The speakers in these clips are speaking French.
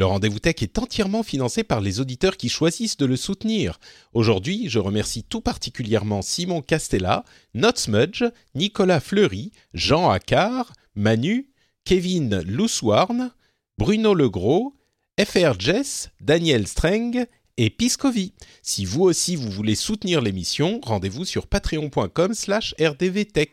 Le rendez-vous tech est entièrement financé par les auditeurs qui choisissent de le soutenir. Aujourd'hui, je remercie tout particulièrement Simon Castella, Notsmudge, Nicolas Fleury, Jean Accard, Manu, Kevin Louswarn, Bruno Legros, FR Jess, Daniel Streng et Piscovi. Si vous aussi vous voulez soutenir l'émission, rendez-vous sur patreon.com slash rdvtech.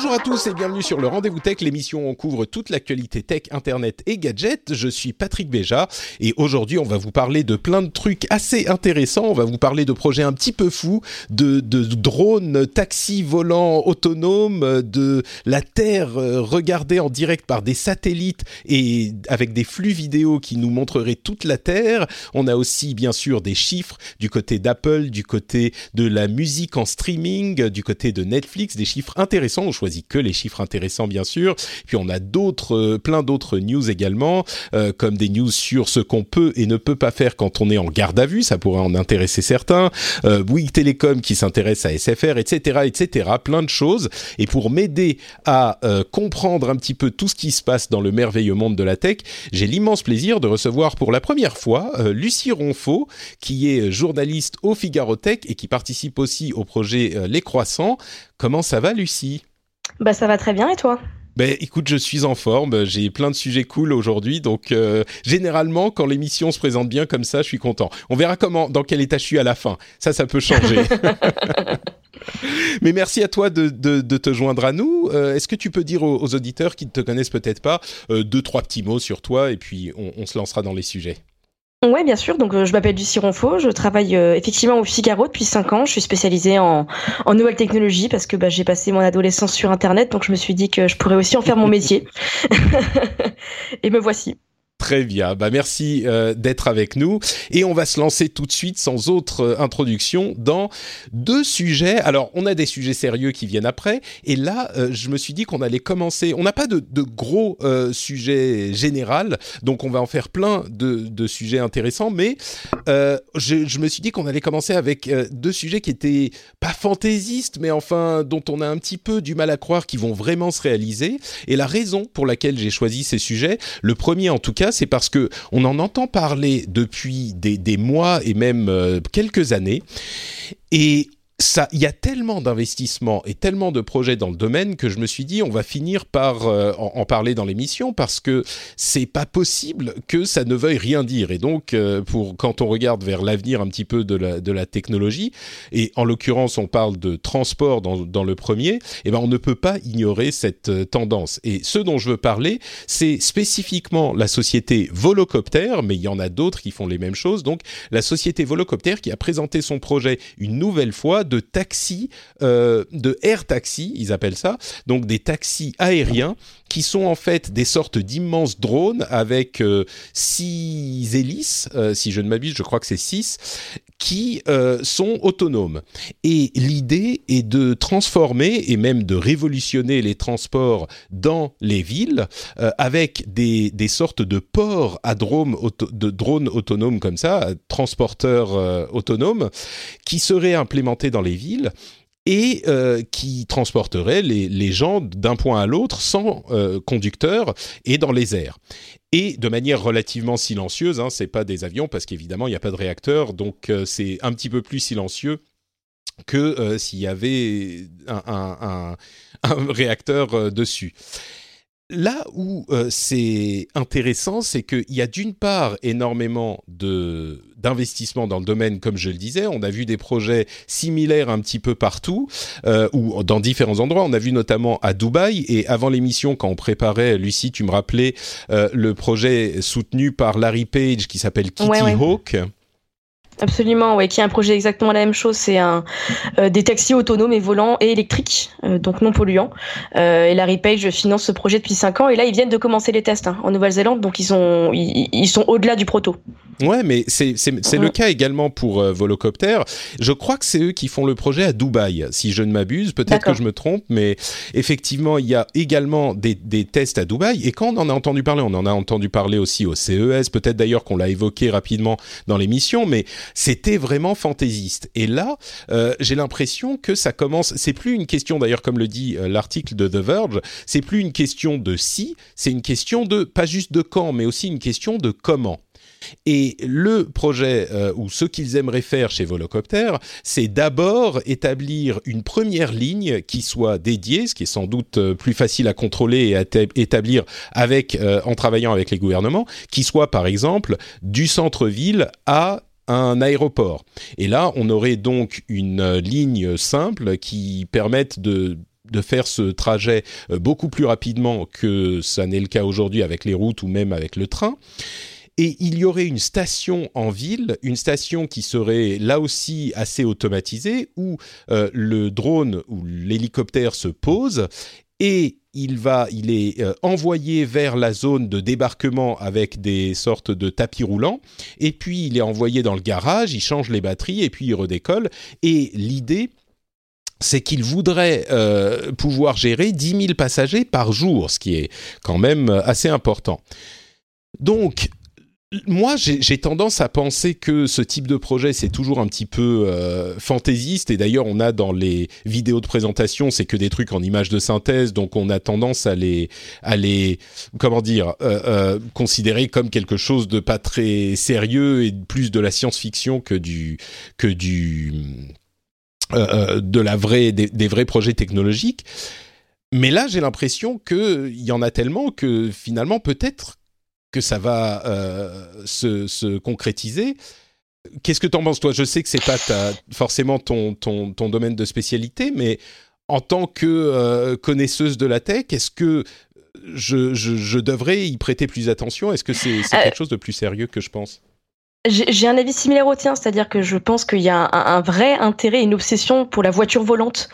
Bonjour à tous et bienvenue sur le Rendez-vous Tech, l'émission où on couvre toute l'actualité tech, internet et gadgets. Je suis Patrick Béja et aujourd'hui on va vous parler de plein de trucs assez intéressants. On va vous parler de projets un petit peu fous, de, drones, taxis volants autonomes, de la Terre euh, regardée en direct par des satellites et avec des flux vidéo qui nous montreraient toute la Terre. On a aussi bien sûr des chiffres du côté d'Apple, du côté de la musique en streaming, du côté de Netflix, des chiffres intéressants. Que les chiffres intéressants bien sûr. Puis on a d'autres, euh, plein d'autres news également, euh, comme des news sur ce qu'on peut et ne peut pas faire quand on est en garde à vue. Ça pourrait en intéresser certains. Euh, Bouygues Télécom qui s'intéresse à SFR, etc., etc. Plein de choses. Et pour m'aider à euh, comprendre un petit peu tout ce qui se passe dans le merveilleux monde de la tech, j'ai l'immense plaisir de recevoir pour la première fois Lucie Ronfaux, qui est journaliste au Figaro Tech et qui participe aussi au projet Les Croissants. Comment ça va, Lucie? Bah ça va très bien et toi? Ben, écoute, je suis en forme, j'ai plein de sujets cool aujourd'hui, donc euh, généralement, quand l'émission se présente bien comme ça, je suis content. On verra comment, dans quel état je suis à la fin. Ça, ça peut changer. Mais merci à toi de, de, de te joindre à nous. Euh, Est-ce que tu peux dire aux, aux, auditeurs qui ne te connaissent peut-être pas euh, deux, trois petits mots sur toi, et puis on, on se lancera dans les sujets? Ouais, bien sûr. Donc, euh, je m'appelle Lucie Ronfaux. Je travaille euh, effectivement au Figaro depuis 5 ans. Je suis spécialisée en, en nouvelles technologies parce que bah, j'ai passé mon adolescence sur Internet. Donc, je me suis dit que je pourrais aussi en faire mon métier. Et me voici. Très bien, bah merci euh, d'être avec nous et on va se lancer tout de suite sans autre euh, introduction dans deux sujets. Alors on a des sujets sérieux qui viennent après et là euh, je me suis dit qu'on allait commencer. On n'a pas de, de gros euh, sujets général, donc on va en faire plein de, de sujets intéressants, mais euh, je, je, me suis dit qu'on allait commencer avec deux sujets qui étaient pas fantaisistes, mais enfin dont on a un petit peu du mal à croire qu'ils vont vraiment se réaliser. Et la raison pour laquelle j'ai choisi ces sujets, le premier en tout cas c'est parce que on en entend parler depuis des, mois et même euh, quelques années. Et ça, il y a tellement d'investissements et tellement de projets dans le domaine que je me suis dit on va finir par euh, en, parler dans l'émission parce que c'est pas possible que ça ne veuille rien dire. Et donc euh, pour quand on regarde vers l'avenir un petit peu de la, de la technologie et en l'occurrence on parle de transport dans, dans le premier eh ben on ne peut pas ignorer cette euh, tendance. Et ce dont je veux parler c'est spécifiquement la société Volocopter mais il y en a d'autres qui font les mêmes choses. Donc la société Volocopter qui a présenté son projet une nouvelle fois de taxis, euh, de air taxi, ils appellent ça, donc des taxis aériens qui sont en fait des sortes d'immenses drones avec euh, six hélices, euh, si je ne m'abuse, je crois que c'est six, qui euh, sont autonomes. Et l'idée est de transformer et même de révolutionner les transports dans les villes avec des, des sortes de ports à auto, de drones autonomes comme ça, transporteurs autonomes, qui seraient implémentés dans les villes et euh, qui transporterait les, gens d'un point à l'autre sans euh, conducteur et dans les airs. Et de manière relativement silencieuse, hein, c'est pas des avions parce qu'évidemment il n'y a pas de réacteur, donc euh, c'est un petit peu plus silencieux que s'il y avait un, réacteur dessus. Là où euh, c'est intéressant, c'est qu'il y a d'une part énormément de d'investissement dans le domaine, comme je le disais. On a vu des projets similaires un petit peu partout, euh, ou dans différents endroits. On a vu notamment à Dubaï. Et avant l'émission, quand on préparait, Lucie, tu me rappelais euh, le projet soutenu par Larry Page qui s'appelle Kitty Hawk. Absolument, ouais, qui est un projet exactement la même chose. C'est un euh, des taxis autonomes et volants et électriques, euh, donc non polluants. Euh, et Larry Page finance ce projet depuis 5 ans et là ils viennent de commencer les tests hein, en Nouvelle-Zélande, donc ils sont ils, sont au-delà du proto. Ouais, mais c'est c'est le cas également pour Volocopter. Je crois que c'est eux qui font le projet à Dubaï, si je ne m'abuse. Peut-être que je me trompe, mais effectivement il y a également des, des tests à Dubaï. Et quand on en a entendu parler, on en a entendu parler aussi au CES. Peut-être d'ailleurs qu'on l'a évoqué rapidement dans l'émission, mais c'était vraiment fantaisiste. Et là, euh, j'ai l'impression que ça commence. C'est plus une question, d'ailleurs, comme le dit euh, l'article de The Verge, c'est plus une question de si, c'est une question de pas juste de quand, mais aussi une question de comment. Et le projet, euh, ou ce qu'ils aimeraient faire chez Volocopter, c'est d'abord établir une première ligne qui soit dédiée, ce qui est sans doute plus facile à contrôler et à établir avec, en travaillant avec les gouvernements, qui soit par exemple du centre-ville à un aéroport. Et là, on aurait donc une euh, ligne simple qui permette de de faire ce trajet euh, beaucoup plus rapidement que ça n'est le cas aujourd'hui avec les routes ou même avec le train. Et il y aurait une station en ville, une station qui serait là aussi assez automatisée, où euh, le drone ou l'hélicoptère se pose et il va, il est euh, envoyé vers la zone de débarquement avec des sortes de tapis roulants, et puis il est envoyé dans le garage, il change les batteries et puis il redécolle. Et l'idée, c'est qu'il voudrait euh, pouvoir gérer 10 000 passagers par jour, ce qui est quand même assez important. Donc, moi, j'ai tendance à penser que ce type de projet, c'est toujours un petit peu euh, fantaisiste. Et d'ailleurs, on a dans les vidéos de présentation, c'est que des trucs en images de synthèse, donc on a tendance à les, à les, comment dire, euh, euh, considérer comme quelque chose de pas très sérieux et plus de la science-fiction que du, que du, de la vraie, des, des vrais projets technologiques. Mais là, j'ai l'impression qu'il y en a tellement que finalement, peut-être que ça va euh, se, concrétiser. Qu'est-ce que tu en penses, toi? Je sais que c'est pas forcément ton, ton, ton, domaine de spécialité, mais en tant que euh, connaisseuse de la tech, est-ce que je, je, devrais y prêter plus attention? Est-ce que c'est euh, quelque chose de plus sérieux que je pense? J'ai un avis similaire au tien, c'est-à-dire que je pense qu'il y a un, un, vrai intérêt, une obsession pour la voiture volante,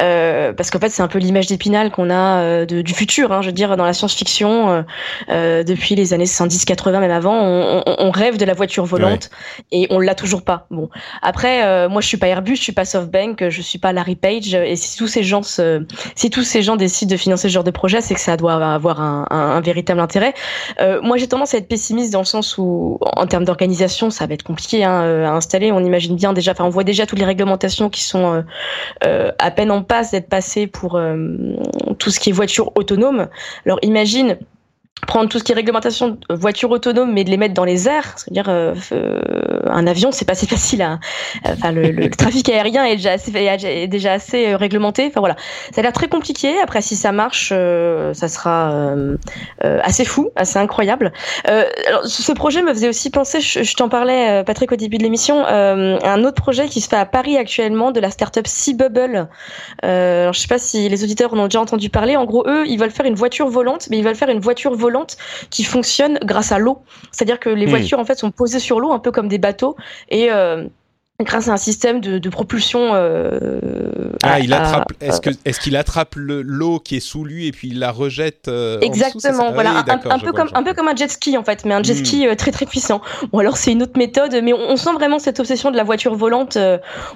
euh, parce qu'en fait c'est un peu l'image d'épinal qu'on a euh, de, du futur. Hein, je veux dire, dans la science-fiction, euh, euh depuis les années 70-80 même avant, on, on, on, rêve de la voiture volante et on l'a toujours pas. Bon, après, euh, moi je suis pas Airbus, je suis pas SoftBank, je suis pas Larry Page, et si tous ces gens, se, si tous ces gens décident de financer ce genre de projet, c'est que ça doit avoir un, un, un véritable intérêt. moi j'ai tendance à être pessimiste dans le sens où, en termes d'organisation ça va être compliqué hein, euh, à installer. On imagine bien déjà, enfin on voit déjà toutes les réglementations qui sont euh, euh, à peine en passe d'être passées pour tout ce qui est voiture autonome. Alors imagine prendre tout ce qui est réglementation de voiture autonome mais de les mettre dans les airs c'est-à-dire euh, euh, un avion c'est pas si facile à enfin le, le, trafic aérien est déjà assez est déjà assez euh, réglementé. Enfin voilà. Ça a l'air très compliqué. Après si ça marche ça sera assez fou assez incroyable. Alors, ce projet me faisait aussi penser je, t'en parlais Patrick au début de l'émission un autre projet qui se fait à Paris actuellement de la startup Sea Bubble alors je sais pas si les auditeurs en ont déjà entendu parler. En gros eux ils veulent faire une voiture volante mais ils veulent faire une voiture volante qui fonctionne grâce à l'eau. C'est-à-dire que les hmm. voitures en fait sont posées sur l'eau un peu comme des bateaux et euh, grâce à un système de, propulsion. Euh, ah, il attrape. Est-ce que est-ce qu'il attrape l'eau qui est sous lui et puis il la rejette euh, Exactement. voilà, un, peu comme un peu comme un jet ski en fait, mais un jet hmm. ski très très puissant. Bon alors c'est une autre méthode, mais on, sent vraiment cette obsession de la voiture volante.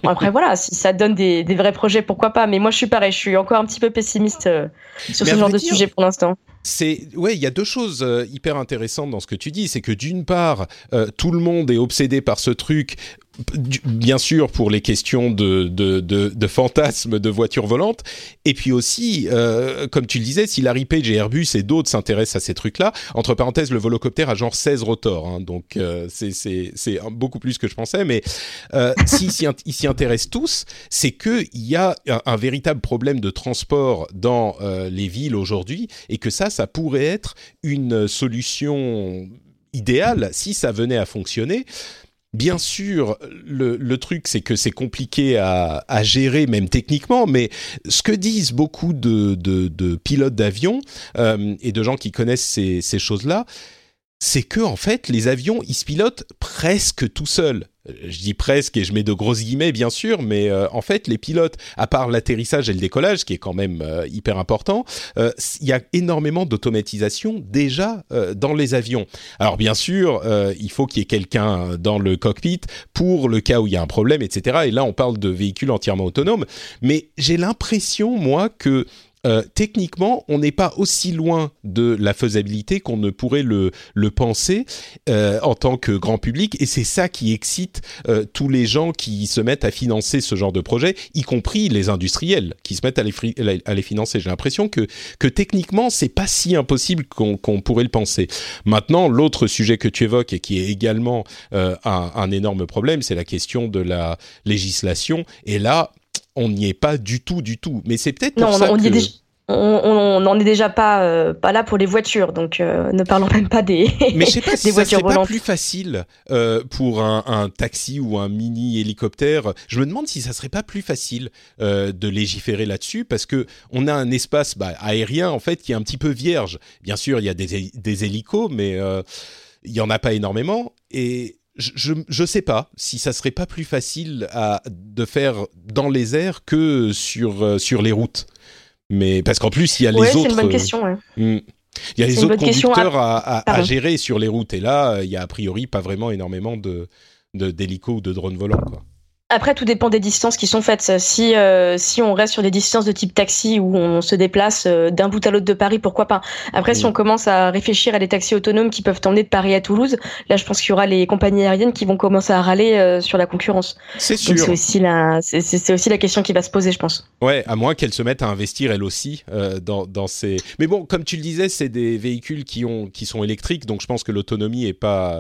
Bon, après voilà, si ça donne des, des, vrais projets, pourquoi pas. Mais moi je suis pareil, je suis encore un petit peu pessimiste sur ce genre de sujet pour l'instant c'est ouais, il y a deux choses euh, hyper intéressantes dans ce que tu dis, c'est que d'une part, euh, tout le monde est obsédé par ce truc bien sûr pour les questions de, de, de, de fantasmes de voitures volantes, et puis aussi, euh, comme tu le disais, si Larry Page et Airbus et d'autres s'intéressent à ces trucs-là, entre parenthèses, le volocoptère a genre 16 rotors, hein, donc euh, c'est beaucoup plus que je pensais, mais euh, s'ils s'y intéressent tous, c'est qu'il y a un, véritable problème de transport dans euh, les villes aujourd'hui, et que ça, ça pourrait être une solution idéale si ça venait à fonctionner. Bien sûr, le, truc, c'est que c'est compliqué à, gérer, même techniquement, mais ce que disent beaucoup de, pilotes d'avion euh, et de gens qui connaissent ces choses-là, c'est que en fait, les avions, ils se pilotent presque tout seuls je dis presque et je mets de grosses guillemets bien sûr, mais euh, en fait les pilotes, à part l'atterrissage et le décollage, qui est quand même euh, hyper important, euh, il y a énormément d'automatisation déjà dans les avions. Alors bien sûr, il faut qu'il y ait quelqu'un dans le cockpit pour le cas où il y a un problème, etc. Et là on parle de véhicules entièrement autonomes, mais j'ai l'impression moi que euh, techniquement, on n'est pas aussi loin de la faisabilité qu'on ne pourrait le, le penser euh, en tant que grand public, et c'est ça qui excite euh, tous les gens qui se mettent à financer ce genre de projet, y compris les industriels qui se mettent à les, à les financer. J'ai l'impression que, que techniquement, c'est pas si impossible qu'on pourrait le penser. Maintenant, l'autre sujet que tu évoques et qui est également un, un énorme problème, c'est la question de la législation. Et là, on n'y est pas du tout, du tout. Mais c'est peut-être pour ça on que... on n'en est déjà pas euh, pas là pour les voitures, donc euh, ne parlons même pas des Mais je sais pas si ça serait pas plus facile euh, pour un, un, taxi ou un mini hélicoptère. Je me demande si ça serait pas plus facile de légiférer là-dessus, parce que on a un espace bah, aérien en fait qui est un petit peu vierge. Bien sûr, il y a des, des hélicos, mais il y en a pas énormément et je, sais pas si ça serait pas plus facile à, de faire dans les airs que sur, euh, sur les routes. Mais parce qu'en plus, il y a ouais, les autres. C'est une bonne question. Ouais. Hmm. Il y a les autres conducteurs à, à, à, gérer sur les routes. Et là, il y a a priori pas vraiment énormément de d'hélicos ou de drones volants. Quoi. Après, tout dépend des distances qui sont faites. Si euh, si on reste sur des distances de type taxi où on se déplace euh, d'un bout à l'autre de Paris, pourquoi pas? Après, si on commence à réfléchir à des taxis autonomes qui peuvent t'emmener de Paris à Toulouse, là, je pense qu'il y aura les compagnies aériennes qui vont commencer à râler euh, sur la concurrence. C'est sûr. C'est aussi la c'est aussi la question qui va se poser, je pense. Ouais, à moins qu'elles se mettent à investir elles aussi euh, dans dans ces. Mais bon, comme tu le disais, c'est des véhicules qui ont qui sont électriques, donc je pense que l'autonomie est pas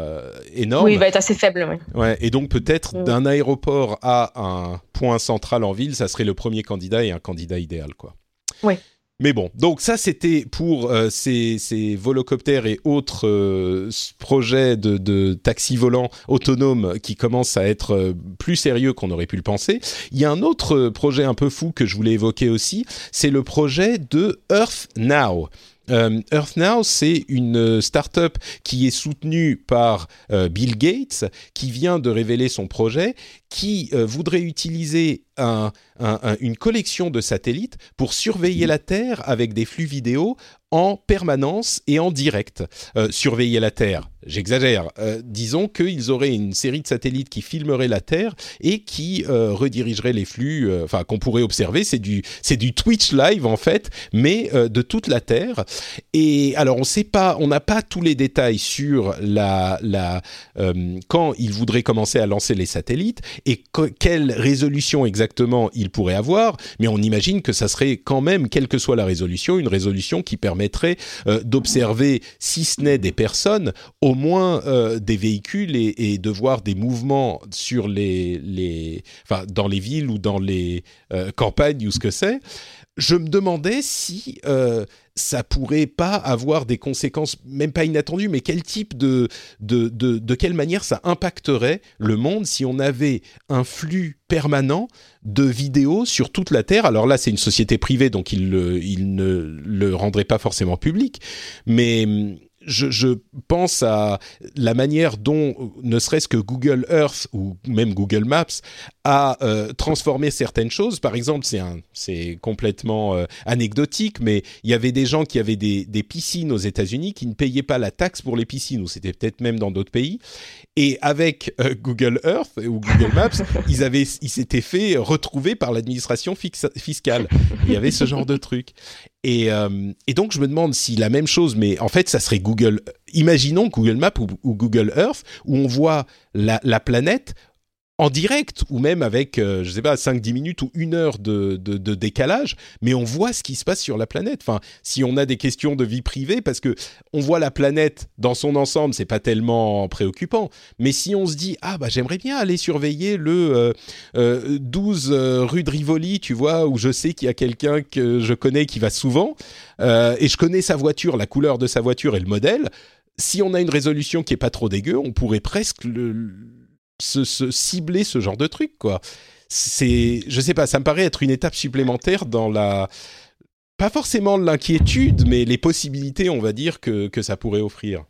énorme. Oui, il va être assez faible. Oui. Ouais, et donc peut-être mmh. d'un aéroport à un point central en ville, ça serait le premier candidat et un candidat idéal, quoi. Oui. Mais bon, donc ça c'était pour euh, ces, ces, volocoptères et autres euh, projets de, de taxis volants autonomes qui commencent à être euh, plus sérieux qu'on aurait pu le penser. Il y a un autre projet un peu fou que je voulais évoquer aussi, c'est le projet de Earth Now. Euh, Earth Now, c'est une start-up qui est soutenue par euh, Bill Gates, qui vient de révéler son projet, qui euh, voudrait utiliser un, un, un, une collection de satellites pour surveiller la Terre avec des flux vidéo en permanence et en direct. Euh, surveiller la Terre, j'exagère. Euh, disons qu'ils auraient une série de satellites qui filmeraient la Terre et qui euh, redirigeraient les flux, euh, enfin qu'on pourrait observer. C'est du c'est du Twitch live en fait, mais euh, de toute la Terre. Et alors on sait pas, on n'a pas tous les détails sur la la quand ils voudraient commencer à lancer les satellites et quelle résolution exactement ils pourraient avoir. Mais on imagine que ça serait quand même, quelle que soit la résolution, une résolution qui permet euh, d'observer, si ce n'est des personnes, au moins euh, des véhicules et, et, de voir des mouvements sur les, les, enfin, dans les villes ou dans les euh, campagnes ou ce que c'est. Je me demandais si ça pourrait pas avoir des conséquences, même pas inattendues, mais quel type de, de, de, de quelle manière ça impacterait le monde si on avait un flux permanent de vidéos sur toute la Terre? Alors là, c'est une société privée, donc il, il ne le rendrait pas forcément public, mais je, je, pense à la manière dont, ne serait-ce que Google Earth ou même Google Maps, a euh, transformé certaines choses. Par exemple, c'est complètement euh, anecdotique, mais il y avait des gens qui avaient des, des piscines aux États-Unis qui ne payaient pas la taxe pour les piscines, ou c'était peut-être même dans d'autres pays. Et avec euh, Google Earth ou Google Maps, ils avaient, ils s'étaient fait retrouver par l'administration fiscale. Il y avait ce genre de truc. Et, euh, et, donc je me demande si la même chose, mais en fait ça serait Google. Imaginons Google Maps ou, Google Earth où on voit la planète en direct ou même avec, euh, je sais pas, 5-10 minutes ou une heure de, de, décalage, mais on voit ce qui se passe sur la planète. Enfin, si on a des questions de vie privée, parce que on voit la planète dans son ensemble, c'est pas tellement préoccupant. Mais si on se dit, ah bah j'aimerais bien aller surveiller le euh, 12 euh, euh, rue de Rivoli, tu vois, où je sais qu'il y a quelqu'un que je connais qui va souvent, et je connais sa voiture, la couleur de sa voiture et le modèle, si on a une résolution qui est pas trop dégueu, on pourrait presque le se, cibler ce genre de truc, quoi. C'est, je sais pas, ça me paraît être une étape supplémentaire dans la, pas forcément l'inquiétude, mais les possibilités, on va dire, que, que ça pourrait offrir.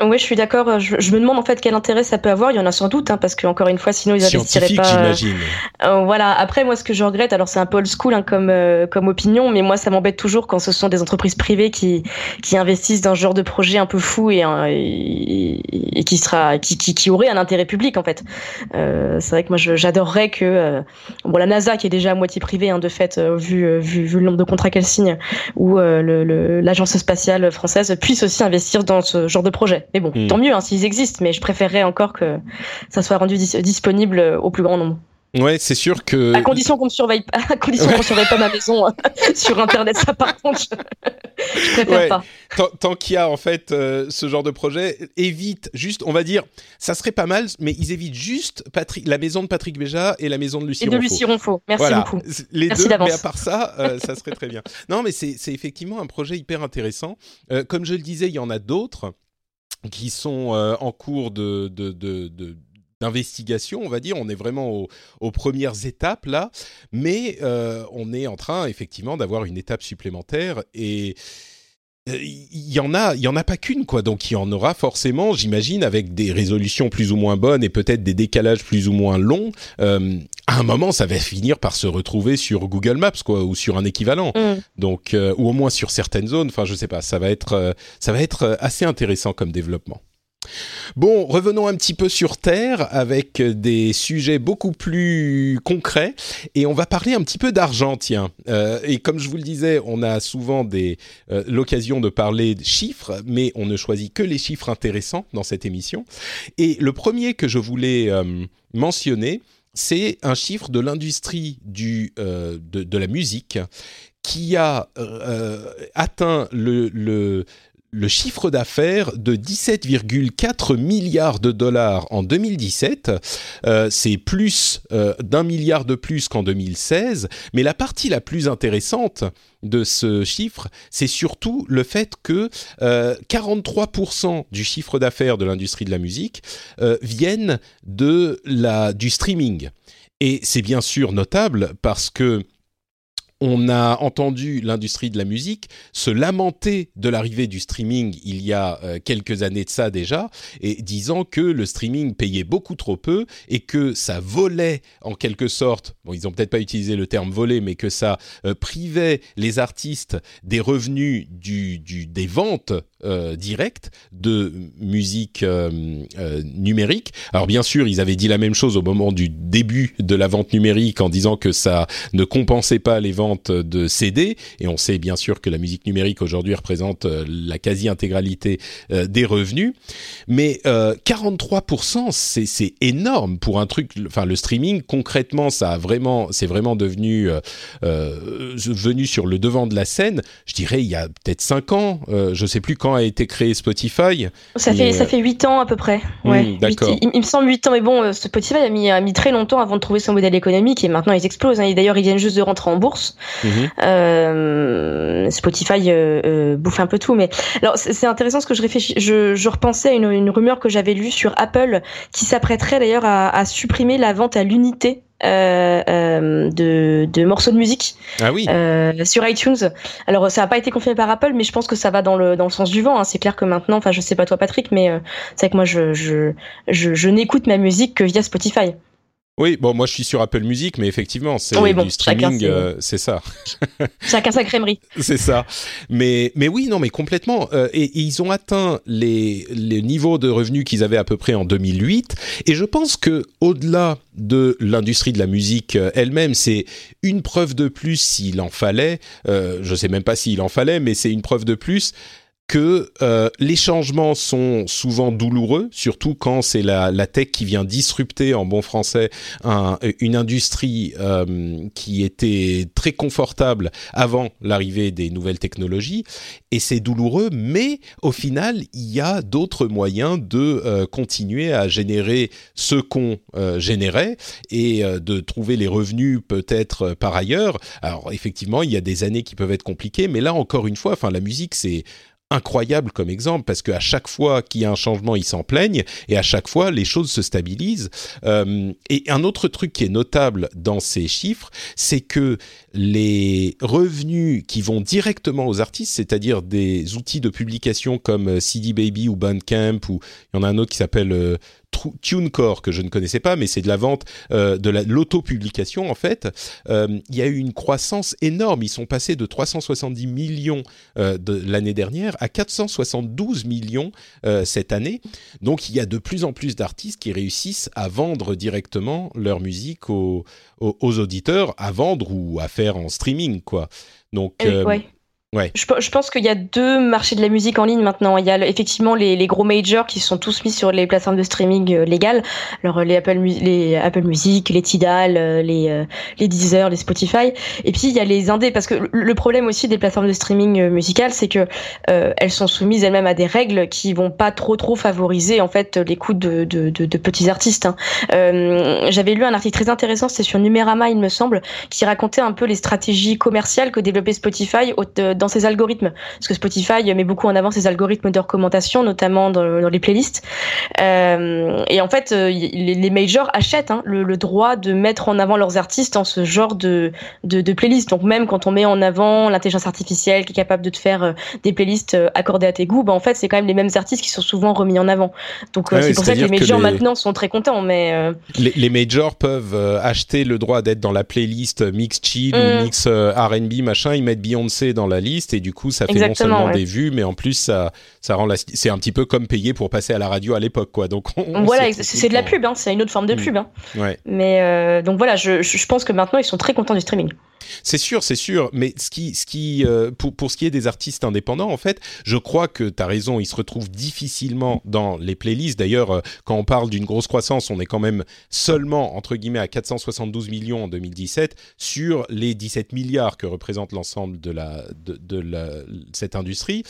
Oui, je suis d'accord. Je, me demande en fait quel intérêt ça peut avoir. Il y en a sans doute, hein, parce que encore une fois, sinon ils investiraient pas. j'imagine. Euh, voilà. Après, moi, ce que je regrette, alors c'est un peu old school hein, comme euh, comme opinion, mais moi, ça m'embête toujours quand ce sont des entreprises privées qui qui investissent dans ce genre de projet un peu fou et, et, qui sera qui, qui, qui aurait un intérêt public en fait. Euh, c'est vrai que moi, j'adorerais que euh, bon la NASA qui est déjà à moitié privée hein, de fait vu, vu vu le nombre de contrats qu'elle signe, ou l'agence le, spatiale française puisse aussi investir dans ce genre de projet. Mais bon, hmm. tant mieux hein, s'ils existent, mais je préférerais encore que ça soit rendu disponible au plus grand nombre. Ouais, c'est sûr que. À condition qu'on ne surveille pas, à condition qu'on surveille pas ma maison euh, sur Internet, ça par contre, je, préfère pas. Tant, qu'il y a en fait euh, ce genre de projet, évite juste, on va dire, ça serait pas mal, mais ils évitent juste Patrick, la maison de Patrick Béja et la maison de Lucie Et de Lucie Ronfaux. Merci beaucoup. Les deux, mais à part ça, euh, ça serait très bien. Non, mais c'est effectivement un projet hyper intéressant. comme je le disais, il y en a d'autres qui sont euh, en cours d'investigation, on va dire. On est vraiment aux, premières étapes là, mais euh, on est en train effectivement d'avoir une étape supplémentaire et il y en a, il y en a pas qu'une quoi. Donc il y en aura forcément, j'imagine, avec des résolutions plus ou moins bonnes et peut-être des décalages plus ou moins longs. Euh, à un moment, ça va finir par se retrouver sur Google Maps quoi, ou sur un équivalent. Mm. Donc euh, ou au moins sur certaines zones. Enfin, je sais pas. Ça va être, ça va être assez intéressant comme développement. Bon, revenons un petit peu sur Terre avec des sujets beaucoup plus concrets et on va parler un petit peu d'argent, tiens. Euh, et comme je vous le disais, on a souvent euh, l'occasion de parler de chiffres, mais on ne choisit que les chiffres intéressants dans cette émission. Et le premier que je voulais euh, mentionner, c'est un chiffre de l'industrie du de, la musique qui a atteint le le chiffre d'affaires de 17,4 milliards de dollars en 2017. Euh, c'est plus euh, d'un milliard de plus qu'en 2016. Mais la partie la plus intéressante de ce chiffre, c'est surtout le fait que 43% euh, du chiffre d'affaires de l'industrie de la musique viennent de la, du streaming. Et c'est bien sûr notable parce que on a entendu l'industrie de la musique se lamenter de l'arrivée du streaming il y a euh, quelques années de ça déjà, et disant que le streaming payait beaucoup trop peu et que ça volait en quelque sorte, bon ils ont peut-être pas utilisé le terme voler, mais que ça euh, privait les artistes des revenus du, des ventes euh, directes de musique numérique. Alors bien sûr, ils avaient dit la même chose au moment du début de la vente numérique en disant que ça ne compensait pas les ventes de CD, et on sait bien sûr que la musique numérique aujourd'hui représente euh, la quasi-intégralité euh, des revenus, mais 43%, euh, c'est énorme pour un truc, enfin le streaming, concrètement, ça a vraiment, c'est vraiment devenu venu sur le devant de la scène, je dirais il y a peut-être 5 ans, je sais plus quand a été créé Spotify. Ça, fait, ça fait 8 ans à peu près, hmm, ouais. d'accord. Il, me semble 8 ans, mais bon, Spotify a mis, a mis très longtemps avant de trouver son modèle économique, et maintenant ils explosent, hein. d'ailleurs ils viennent juste de rentrer en bourse. Mhm. Euh, Spotify euh, euh, bouffe un peu tout, mais alors c'est intéressant ce que je réfléchis. Je, je repensais à une, une rumeur que j'avais lue sur Apple qui s'apprêterait d'ailleurs à, à, supprimer la vente à l'unité euh, euh, de, de, morceaux de musique ah oui. euh, sur iTunes. Alors ça n'a pas été confirmé par Apple, mais je pense que ça va dans le dans le sens du vent. Hein. C'est clair que maintenant, enfin je sais pas toi Patrick, mais euh, c'est vrai que moi je je, je, je n'écoute ma musique que via Spotify. Oui, bon, moi je suis sur Apple Music, mais effectivement, c'est du streaming, euh, c'est ça. chacun sa crèmerie. c'est ça. Mais, mais oui, non, mais complètement. Euh, et, ils ont atteint les, les niveaux de revenus qu'ils avaient à peu près en 2008. Et je pense que au-delà de l'industrie de la musique euh, elle-même, c'est une preuve de plus s'il en fallait. Euh, je sais même pas s'il en fallait, mais c'est une preuve de plus que euh, les changements sont souvent douloureux, surtout quand c'est la, la, tech qui vient disrupter en bon français un, une industrie euh, qui était très confortable avant l'arrivée des nouvelles technologies. Et c'est douloureux, mais au final, il y a d'autres moyens de euh, continuer à générer ce qu'on euh, générait et euh, de trouver les revenus peut-être par ailleurs. Alors effectivement, il y a des années qui peuvent être compliquées, mais là encore une fois, enfin la musique c'est incroyable comme exemple parce qu'à chaque fois qu'il y a un changement, ils s'en plaignent et à chaque fois les choses se stabilisent. Euh, et un autre truc qui est notable dans ces chiffres, c'est que les revenus qui vont directement aux artistes, c'est-à-dire des outils de publication comme CD Baby ou Bandcamp ou il y en a un autre qui s'appelle euh, TuneCore que je ne connaissais pas, mais c'est de la vente euh, de l'auto-publication en fait. Euh, il y a eu une croissance énorme. Ils sont passés de 370 millions euh, de l'année dernière à 472 millions cette année. Donc il y a de plus en plus d'artistes qui réussissent à vendre directement leur musique aux, aux, aux, auditeurs, à vendre ou à faire en streaming quoi. Donc ouais. Ouais. Je, je, pense qu'il y a deux marchés de la musique en ligne maintenant. Il y a effectivement les, les, gros majors qui sont tous mis sur les plateformes de streaming euh, légales, alors les Apple, les Apple Music, les Tidal, euh, les, euh, les Deezer, les Spotify. Et puis il y a les indés, parce que le problème aussi des plateformes de streaming euh, musicales, c'est que euh, elles sont soumises elles-mêmes à des règles qui vont pas trop trop favoriser en fait l'écoute de, de, de, de, petits artistes. Hein. J'avais lu un article très intéressant, c'est sur Numérama il me semble, qui racontait un peu les stratégies commerciales que développait Spotify au, dans ses algorithmes. Parce que Spotify met beaucoup en avant ses algorithmes de recommandation, notamment dans, dans les playlists. Euh, et en fait, euh, les, les majors achètent hein, le, le, droit de mettre en avant leurs artistes dans ce genre de, de, de playlist. Donc même quand on met en avant l'intelligence artificielle qui est capable de te faire euh, des playlists accordées à tes goûts, bah, en fait, c'est quand même les mêmes artistes qui sont souvent remis en avant. Donc ouais, c'est pour ça que les majors que les... maintenant sont très contents. Mais euh... les, les, majors peuvent acheter le droit d'être dans la playlist mix chill mm. ou mix R&B machin. Ils mettent Beyoncé dans la liste et du coup ça fait Exactement, non seulement ouais. des vues mais en plus ça ça rend la c'est un petit peu comme payer pour passer à la radio à l'époque quoi donc on, on voilà c'est de la pub hein, c'est une autre forme de pub hein. ouais. mais euh, donc voilà je, je pense que maintenant ils sont très contents du streaming c'est sûr, c'est sûr, mais ce qui, ce qui, euh, pour, pour ce qui est des artistes indépendants, en fait, je crois que tu as raison, ils se retrouvent difficilement dans les playlists. D'ailleurs, euh, quand on parle d'une grosse croissance, on est quand même seulement, entre guillemets, à 472 millions en 2017 sur les 17 milliards que représente l'ensemble de, la, de, de cette industrie.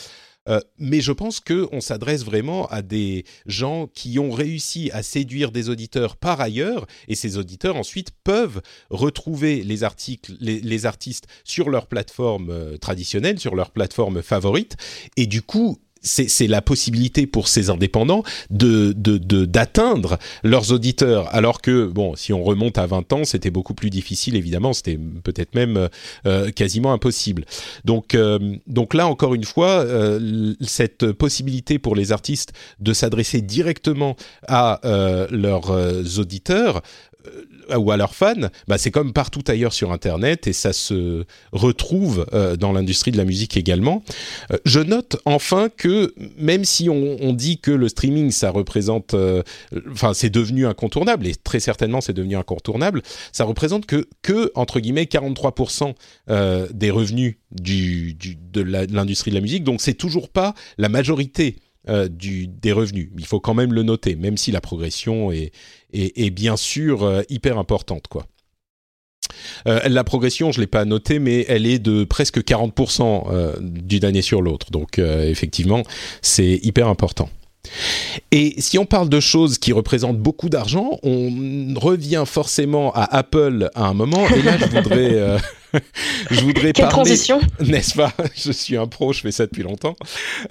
Euh, mais je pense qu'on s'adresse vraiment à des gens qui ont réussi à séduire des auditeurs par ailleurs, et ces auditeurs ensuite peuvent retrouver les articles, les, artistes sur leur plateforme euh, traditionnelle, sur leur plateforme favorite, et du coup c'est la possibilité pour ces indépendants de d'atteindre leurs auditeurs. Alors que bon si on remonte à 20 ans c'était beaucoup plus difficile évidemment. C'était peut-être même euh, quasiment impossible. Donc euh, donc là encore une fois euh, cette possibilité pour les artistes de s'adresser directement à leurs auditeurs ou à leurs fans, bah c'est comme partout ailleurs sur Internet et ça se retrouve euh, dans l'industrie de la musique également. Euh, je note enfin que même si on, dit que le streaming ça représente, euh, enfin c'est devenu incontournable et très certainement c'est devenu incontournable, ça représente que que entre guillemets 43% euh, des revenus de l'industrie de la musique, donc c'est toujours pas la majorité euh, des revenus. Il faut quand même le noter, même si la progression est, est, est bien sûr euh, hyper importante. Quoi. Euh, la progression, je ne l'ai pas notée, mais elle est de presque 40% euh, d'une année sur l'autre. Donc euh, effectivement, c'est hyper important. Et si on parle de choses qui représentent beaucoup d'argent, on revient forcément à Apple à un moment. Et là, je voudrais, euh, je voudrais Quelle parler, transition n'est-ce pas? Je suis un pro, je fais ça depuis longtemps.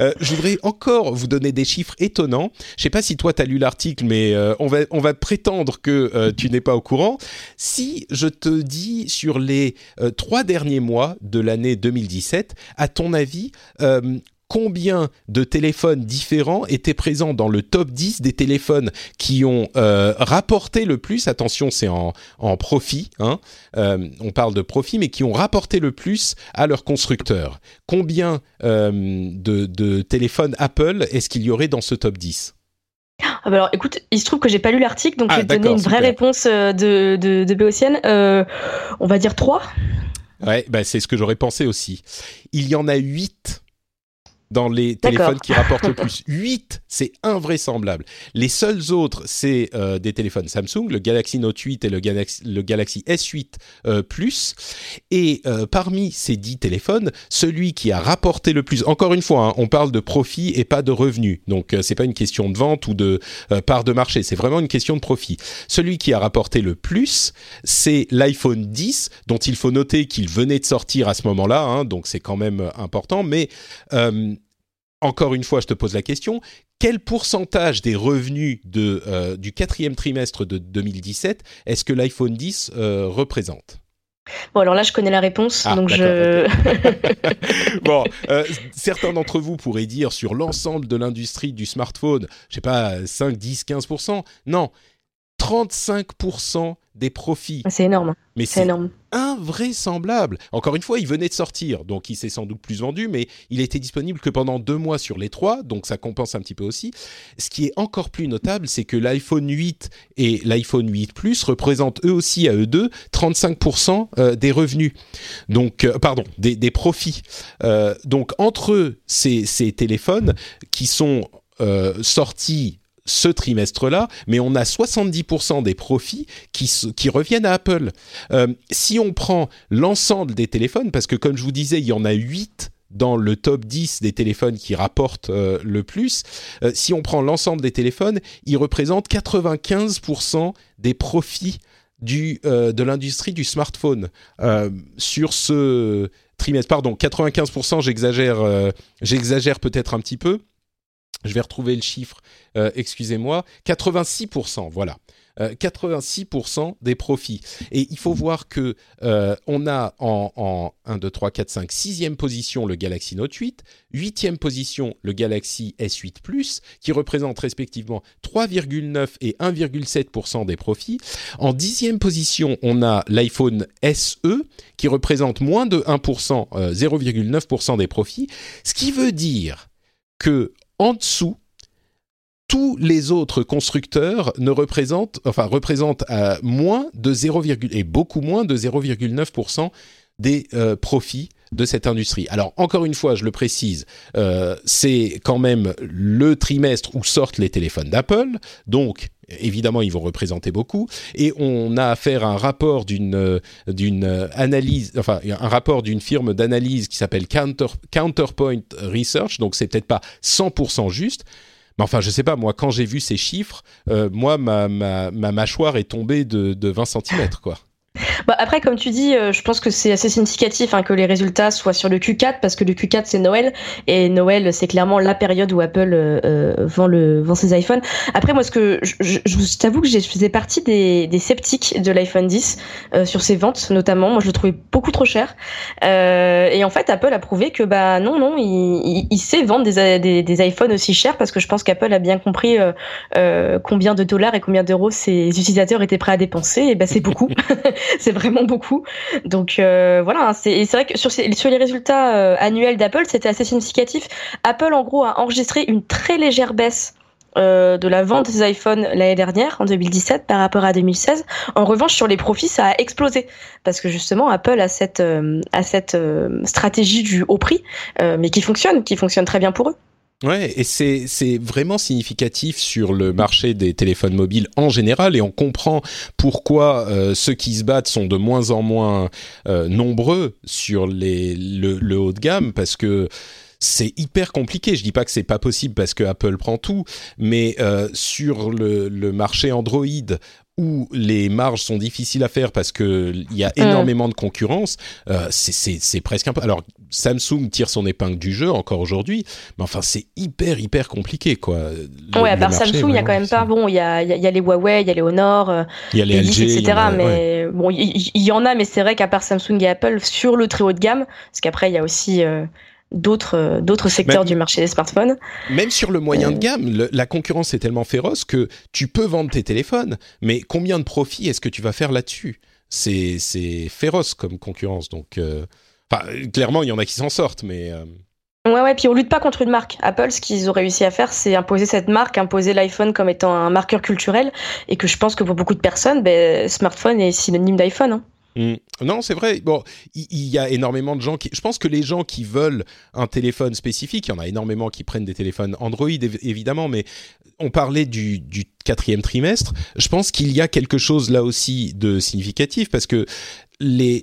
Euh, je voudrais encore vous donner des chiffres étonnants. Je sais pas si toi tu as lu l'article, mais euh, on va on va prétendre que euh, tu n'es pas au courant. Si je te dis sur les trois derniers mois de l'année 2017, à ton avis combien de téléphones différents étaient présents dans le top 10 des téléphones qui ont euh, rapporté le plus, attention c'est en, en profit, hein, euh, on parle de profit, mais qui ont rapporté le plus à leur constructeur. Combien euh, de, de téléphones Apple est-ce qu'il y aurait dans ce top 10 ah bah alors, écoute, il se trouve que j'ai pas lu l'article, donc ah, je vais te donner une vraie super. réponse de, de, de Béotienne. Euh, on va dire 3 Ouais, bah c'est ce que j'aurais pensé aussi. Il y en a 8 dans les téléphones qui rapportent le plus. 8, c'est invraisemblable. Les seuls autres, c'est euh, des téléphones Samsung, le Galaxy Note 8 et le Galaxy, le Galaxy S8 euh, Plus. Et euh, parmi ces 10 téléphones, celui qui a rapporté le plus, encore une fois, hein, on parle de profit et pas de revenus. Donc c'est pas une question de vente ou de part de marché, c'est vraiment une question de profit. Celui qui a rapporté le plus, c'est l'iPhone 10, dont il faut noter qu'il venait de sortir à ce moment-là, hein, donc c'est quand même important, mais encore une fois, je te pose la question, quel pourcentage des revenus de, euh, du quatrième trimestre de 2017 est-ce que l'iPhone 10 euh, représente? Bon, alors là, je connais la réponse, ah, donc je. bon, euh, certains d'entre vous pourraient dire sur l'ensemble de l'industrie du smartphone, je sais pas, 5, 10, 15%. Non, 35% des profits. C'est énorme. Mais c'est énorme. invraisemblable. Encore une fois, il venait de sortir, donc il s'est sans doute plus vendu, mais il était disponible que pendant deux mois sur les trois, donc ça compense un petit peu aussi. Ce qui est encore plus notable, c'est que l'iPhone 8 et l'iPhone 8 Plus représentent eux aussi à eux deux 35% euh, des revenus, donc euh, pardon, des, profits. Euh, donc entre ces, ces téléphones qui sont sortis ce trimestre-là, mais on a 70% des profits qui, reviennent à Apple. Euh, si on prend l'ensemble des téléphones, parce que comme je vous disais, il y en a 8 dans le top 10 des téléphones qui rapportent euh, le plus, euh, si on prend l'ensemble des téléphones, ils représentent 95% des profits de l'industrie du smartphone sur ce trimestre. Pardon, 95%, j'exagère, j'exagère peut-être un petit peu je vais retrouver le chiffre, euh, excusez-moi, 86%, voilà. 86% euh, des profits. Et il faut voir que euh, on a en, en 1, 2, 3, 4, 5, 6e position le Galaxy Note 8, 8e position le Galaxy S8 Plus, qui représente respectivement 3,9 et 1,7% des profits. En 10e position, on a l'iPhone SE, qui représente moins de 1%, 0,9% des profits. Ce qui veut dire que en dessous, tous les autres constructeurs ne représentent, enfin représentent à moins de 0, et beaucoup moins de 0,9% des euh, profits de cette industrie. Alors encore une fois, je le précise, euh, c'est quand même le trimestre où sortent les téléphones d'Apple, donc évidemment ils vont représenter beaucoup, et on a affaire à un rapport d'une euh, d'une analyse, enfin un rapport d'une firme d'analyse qui s'appelle Counter, Counterpoint Research, donc c'est peut-être pas 100% juste. Mais enfin, je sais pas, moi, quand j'ai vu ces chiffres, euh, moi, ma, ma, ma, mâchoire est tombée de, de 20 cm, quoi. Bah après, comme tu dis, euh, je pense que c'est assez significatif hein, que les résultats soient sur le Q4 parce que le Q4 c'est Noël et Noël c'est clairement la période où Apple euh, euh, vend le vend ses iPhones. Après, moi, ce que je, je, je t'avoue que je faisais partie des, des sceptiques de l'iPhone 10 sur ses ventes notamment. Moi, je le trouvais beaucoup trop cher. et en fait, Apple a prouvé que bah non, non, il, il, sait vendre des, des, des, iPhones aussi chers parce que je pense qu'Apple a bien compris combien de dollars et combien d'euros ses utilisateurs étaient prêts à dépenser. Et bah c'est beaucoup. c'est vraiment beaucoup. Donc euh, voilà, hein, c'est vrai que sur, les résultats euh, annuels d'Apple, c'était assez significatif. Apple, en gros, a enregistré une très légère baisse euh, de la vente des iPhones l'année dernière, en 2017, par rapport à 2016. En revanche, sur les profits, ça a explosé. Parce que justement, Apple a cette, a cette stratégie du haut prix, mais qui fonctionne, qui fonctionne très bien pour eux. Ouais, et c'est c'est vraiment significatif sur le marché des téléphones mobiles en général, et on comprend pourquoi euh, ceux qui se battent sont de moins en moins euh, nombreux sur les le, le, haut de gamme, parce que c'est hyper compliqué. Je dis pas que c'est pas possible parce que Apple prend tout, mais euh, sur le, le marché Android où les marges sont difficiles à faire parce que il y a énormément de concurrence, euh, c'est presque un peu. Alors Samsung tire son épingle du jeu encore aujourd'hui, mais enfin c'est hyper hyper compliqué quoi. Le, ouais, à part Samsung, il y a quand même pas. Bon, il y a, y a les Huawei, il y a les Honor, euh, il y a les LG, etc. mais bon, il y, en a, mais c'est vrai qu'à part Samsung et Apple sur le très haut de gamme, parce qu'après il y a aussi euh, d'autres euh, d'autres secteurs du marché des smartphones. Même sur le moyen de gamme, la concurrence est tellement féroce que tu peux vendre tes téléphones, mais combien de profit est-ce que tu vas faire là-dessus? C'est c'est féroce comme concurrence, donc euh, clairement il y en a qui s'en sortent, mais Ouais, ouais, puis on lutte pas contre une marque. Apple, ce qu'ils ont réussi à faire, c'est imposer cette marque, imposer l'iPhone comme étant un marqueur culturel, et que je pense que pour beaucoup de personnes, ben, smartphone est synonyme d'iPhone. Hein. Mm. Non, c'est vrai. Bon, il y, a énormément de gens qui. Je pense que les gens qui veulent un téléphone spécifique, il y en a énormément qui prennent des téléphones Android évidemment, mais on parlait du, du quatrième trimestre. Je pense qu'il y a quelque chose là aussi de significatif parce que les,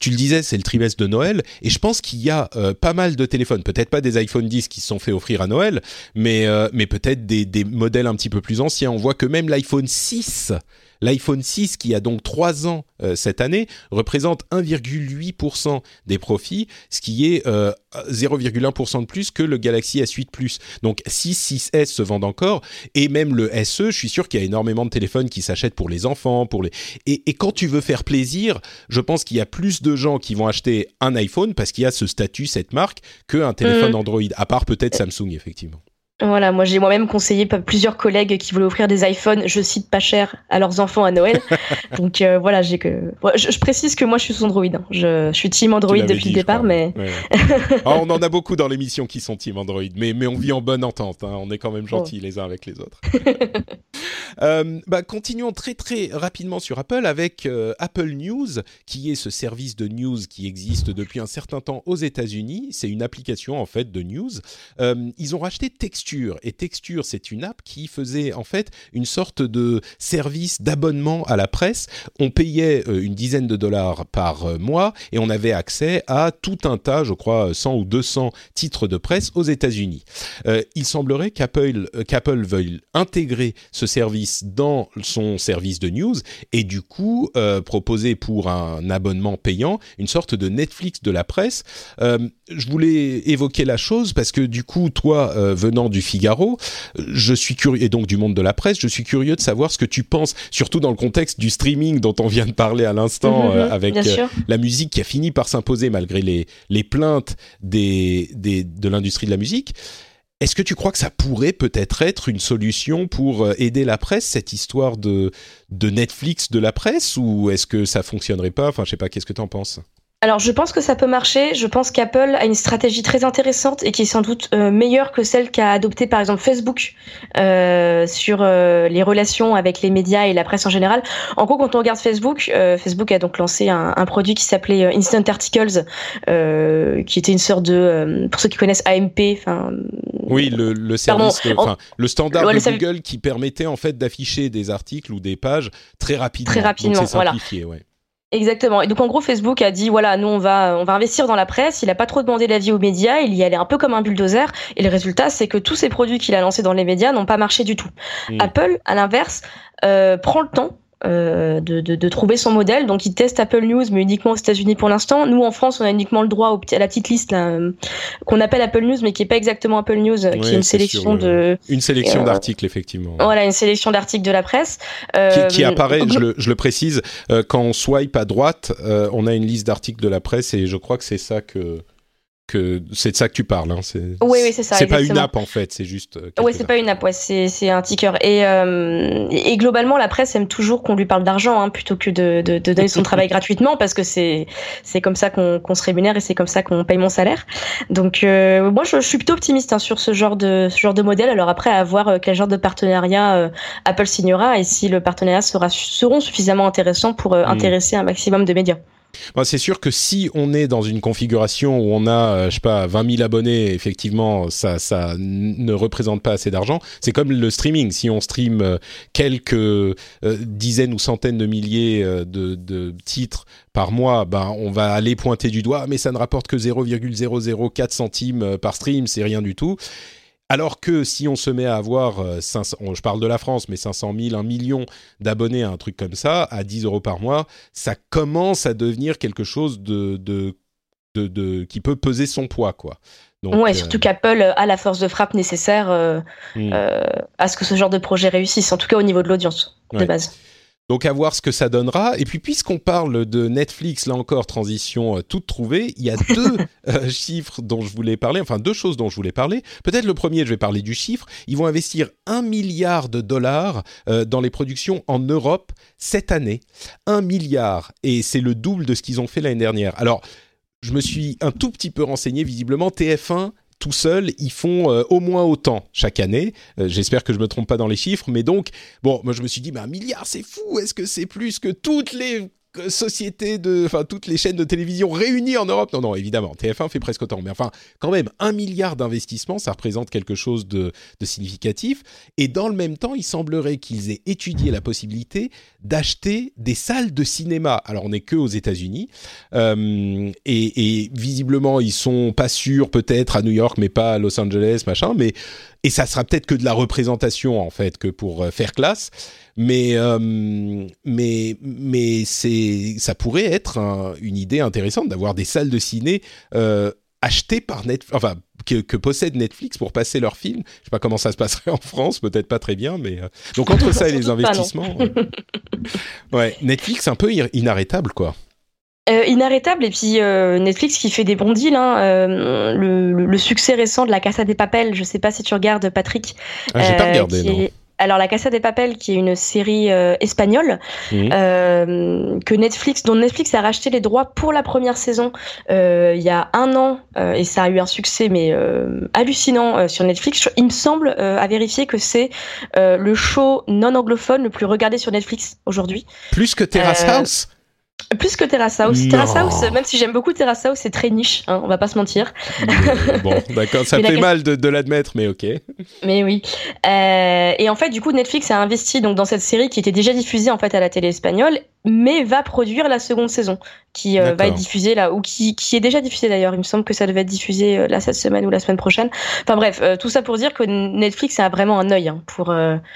tu le disais, c'est le trimestre de Noël, et je pense qu'il y a euh, pas mal de téléphones, peut-être pas des iPhone 10 qui se sont fait offrir à Noël, mais, euh, mais peut-être des, des modèles un petit peu plus anciens. On voit que même l'iPhone 6 L'iPhone 6, qui a donc 3 ans euh, cette année, représente 1,8% des profits, ce qui est 0,1% de plus que le Galaxy S8 Plus. Donc 6, 6S se vendent encore, et même le SE, je suis sûr qu'il y a énormément de téléphones qui s'achètent pour les enfants, pour les... Et, et quand tu veux faire plaisir, je pense qu'il y a plus de gens qui vont acheter un iPhone parce qu'il y a ce statut, cette marque, qu'un téléphone mmh. Android, à part peut-être Samsung, effectivement. Voilà, moi j'ai moi-même conseillé plusieurs collègues qui voulaient offrir des iPhones, je cite pas cher, à leurs enfants à Noël. Donc euh, voilà, j'ai que. Je, précise que moi je suis sous Android. Hein. Je, suis team Android depuis le départ, mais. Ah, on en a beaucoup dans l'émission qui sont team Android, mais, mais on vit en bonne entente. Hein. On est quand même gentils les uns avec les autres. euh, bah, continuons très très rapidement sur Apple avec euh, Apple News, qui est ce service de news qui existe depuis un certain temps aux États-Unis. C'est une application en fait de news. Ils ont racheté Texture et Texture, c'est une app qui faisait en fait une sorte de service d'abonnement à la presse. On payait euh, une dizaine de dollars par euh, mois et on avait accès à tout un tas, je crois 100 ou 200 titres de presse aux États-Unis. Euh, il semblerait qu'Apple qu'Apple veuille intégrer ce service dans son service de news et du coup proposer pour un abonnement payant une sorte de Netflix de la presse. Je voulais évoquer la chose parce que du coup, toi, venant du Figaro. Je suis curieux, et donc du monde de la presse, je suis curieux de savoir ce que tu penses, surtout dans le contexte du streaming dont on vient de parler à l'instant, mhm, euh, avec euh, la musique qui a fini par s'imposer malgré les, les plaintes des, des, de l'industrie de la musique. Est-ce que tu crois que ça pourrait peut-être être une solution pour euh, aider la presse, cette histoire de, de Netflix de la presse, ou est-ce que ça fonctionnerait pas? Enfin, je sais pas, qu'est-ce que tu en penses? Alors je pense que ça peut marcher. Je pense qu'Apple a une stratégie très intéressante et qui est sans doute euh, meilleure que celle qu'a adoptée par exemple Facebook euh, sur euh, les relations avec les médias et la presse en général. En gros, quand on regarde Facebook, Facebook a donc lancé un, produit qui s'appelait Instant Articles, qui était une sorte de, pour ceux qui connaissent AMP, enfin. Oui, le, service, le standard de Google qui permettait en fait d'afficher des articles ou des pages très rapidement. Très rapidement, voilà. Ouais. Exactement. Et donc en gros, Facebook a dit voilà, nous on va on va investir dans la presse. Il a pas trop demandé l'avis aux médias. Il y allait un peu comme un bulldozer. Et le résultat, c'est que tous ces produits qu'il a lancés dans les médias n'ont pas marché du tout. Hmm. Apple, à l'inverse, euh, prend le temps euh, de, de, de, trouver son modèle. Donc, il teste Apple News, mais uniquement aux États-Unis pour l'instant. Nous, en France, on a uniquement le droit au, à la petite liste euh, qu'on appelle Apple News, mais qui est pas exactement Apple News, qui est une sélection de une sélection euh, d'articles effectivement. Voilà, une sélection d'articles de la presse qui, qui, apparaît. je, le, je le précise quand on swipe à droite, on a une liste d'articles de la presse et je crois que c'est ça que que c'est de ça que tu parles. Hein. C'est, oui, oui, c'est ça. C'est pas une app en fait, c'est juste. Euh, oui, c'est pas une app, ouais, c'est, c'est un ticker. Et, euh, et globalement, la presse aime toujours qu'on lui parle d'argent hein, plutôt que de, de, de donner son travail gratuitement parce que c'est, c'est comme ça qu'on, qu'on se rémunère et c'est comme ça qu'on paye mon salaire. Donc, euh, moi, je, je, suis plutôt optimiste hein, sur ce genre de ce genre de modèle. Alors après, à voir euh, quel genre de partenariat euh, Apple signera et si le partenariat sera seront suffisamment intéressants pour hmm. intéresser un maximum de médias c'est sûr que si on est dans une configuration où on a, euh, je sais pas, 20 000 abonnés, effectivement, ça, ça ne représente pas assez d'argent. C'est comme le streaming. Si on stream euh, quelques euh, dizaines ou centaines de milliers de, de, titres par mois, ben, on va aller pointer du doigt, mais ça ne rapporte que 0,004 centimes par stream, c'est rien du tout. Alors que si on se met à avoir, 500, euh, je parle de la France, mais 500 000, 1 million d'abonnés à un truc comme ça, à 10 euros par mois, ça commence à devenir quelque chose de, de, de, qui peut peser son poids, quoi. Donc, ouais, surtout euh, qu'Apple a la force de frappe nécessaire euh, hmm. à ce que ce genre de projet réussisse, en tout cas au niveau de l'audience de base. Donc à voir ce que ça donnera. Et puis puisqu'on parle de Netflix, là encore, transition euh, toute trouvée, il y a deux euh, chiffres dont je voulais parler, enfin deux choses dont je voulais parler. Peut-être le premier, je vais parler du chiffre. Ils vont investir un milliard de dollars euh, dans les productions en Europe cette année. Un milliard. Et c'est le double de ce qu'ils ont fait l'année dernière. Alors, je me suis un tout petit peu renseigné, visiblement, TF1 tout seul, ils font euh, au moins autant chaque année. Euh, j'espère que je me trompe pas dans les chiffres, mais donc, bon, moi je me suis dit, mais un milliard, c'est fou. Est-ce que c'est plus que toutes les sociétés de, enfin toutes les chaînes de télévision réunies en Europe. Non, non, évidemment, TF1 fait presque autant, mais enfin, quand même, un milliard d'investissements, ça représente quelque chose de, significatif. Et dans le même temps, il semblerait qu'ils aient étudié la possibilité d'acheter des salles de cinéma. Alors, on n'est que aux États-Unis, euh, et, et, visiblement, ils sont pas sûrs, peut-être à New York, mais pas à Los Angeles, machin. Mais et ça sera peut-être que de la représentation en fait, que pour euh, faire classe. Mais euh, mais mais c'est ça pourrait être une idée intéressante d'avoir des salles de ciné euh, achetées par Netflix, enfin que, possède Netflix pour passer leurs films. Je sais pas comment ça se passerait en France, peut-être pas très bien, mais donc entre ça et les investissements, ouais, Netflix un peu inarrêtable quoi. Euh, inarrêtable et puis euh, Netflix qui fait des bons deals. Hein, euh, le, le, succès récent de La Casa des Papel, je sais pas si tu regardes Patrick. Ah, j'ai pas regardé. Non. Alors La Casa des Papel, qui est une série espagnole mmh. que Netflix, dont Netflix a racheté les droits pour la première saison il y a un an et ça a eu un succès mais hallucinant sur Netflix. Il me semble à vérifier que c'est le show non anglophone le plus regardé sur Netflix aujourd'hui. Plus que Terrace House? Plus que Terrace House. Terrace House, même si j'aime beaucoup Terrace House, c'est très niche, hein, on va pas se mentir. bon, d'accord, ça fait mal de, l'admettre, mais ok. Mais oui. Euh, et en fait, du coup, Netflix a investi donc dans cette série qui était déjà diffusée en fait à la télé espagnole, mais va produire la seconde saison, qui euh, va être diffusée là, ou qui, qui est déjà diffusée d'ailleurs. Il me semble que ça devait être diffusé euh, là cette semaine ou la semaine prochaine. Enfin bref, tout ça pour dire que Netflix a vraiment un œil hein, pour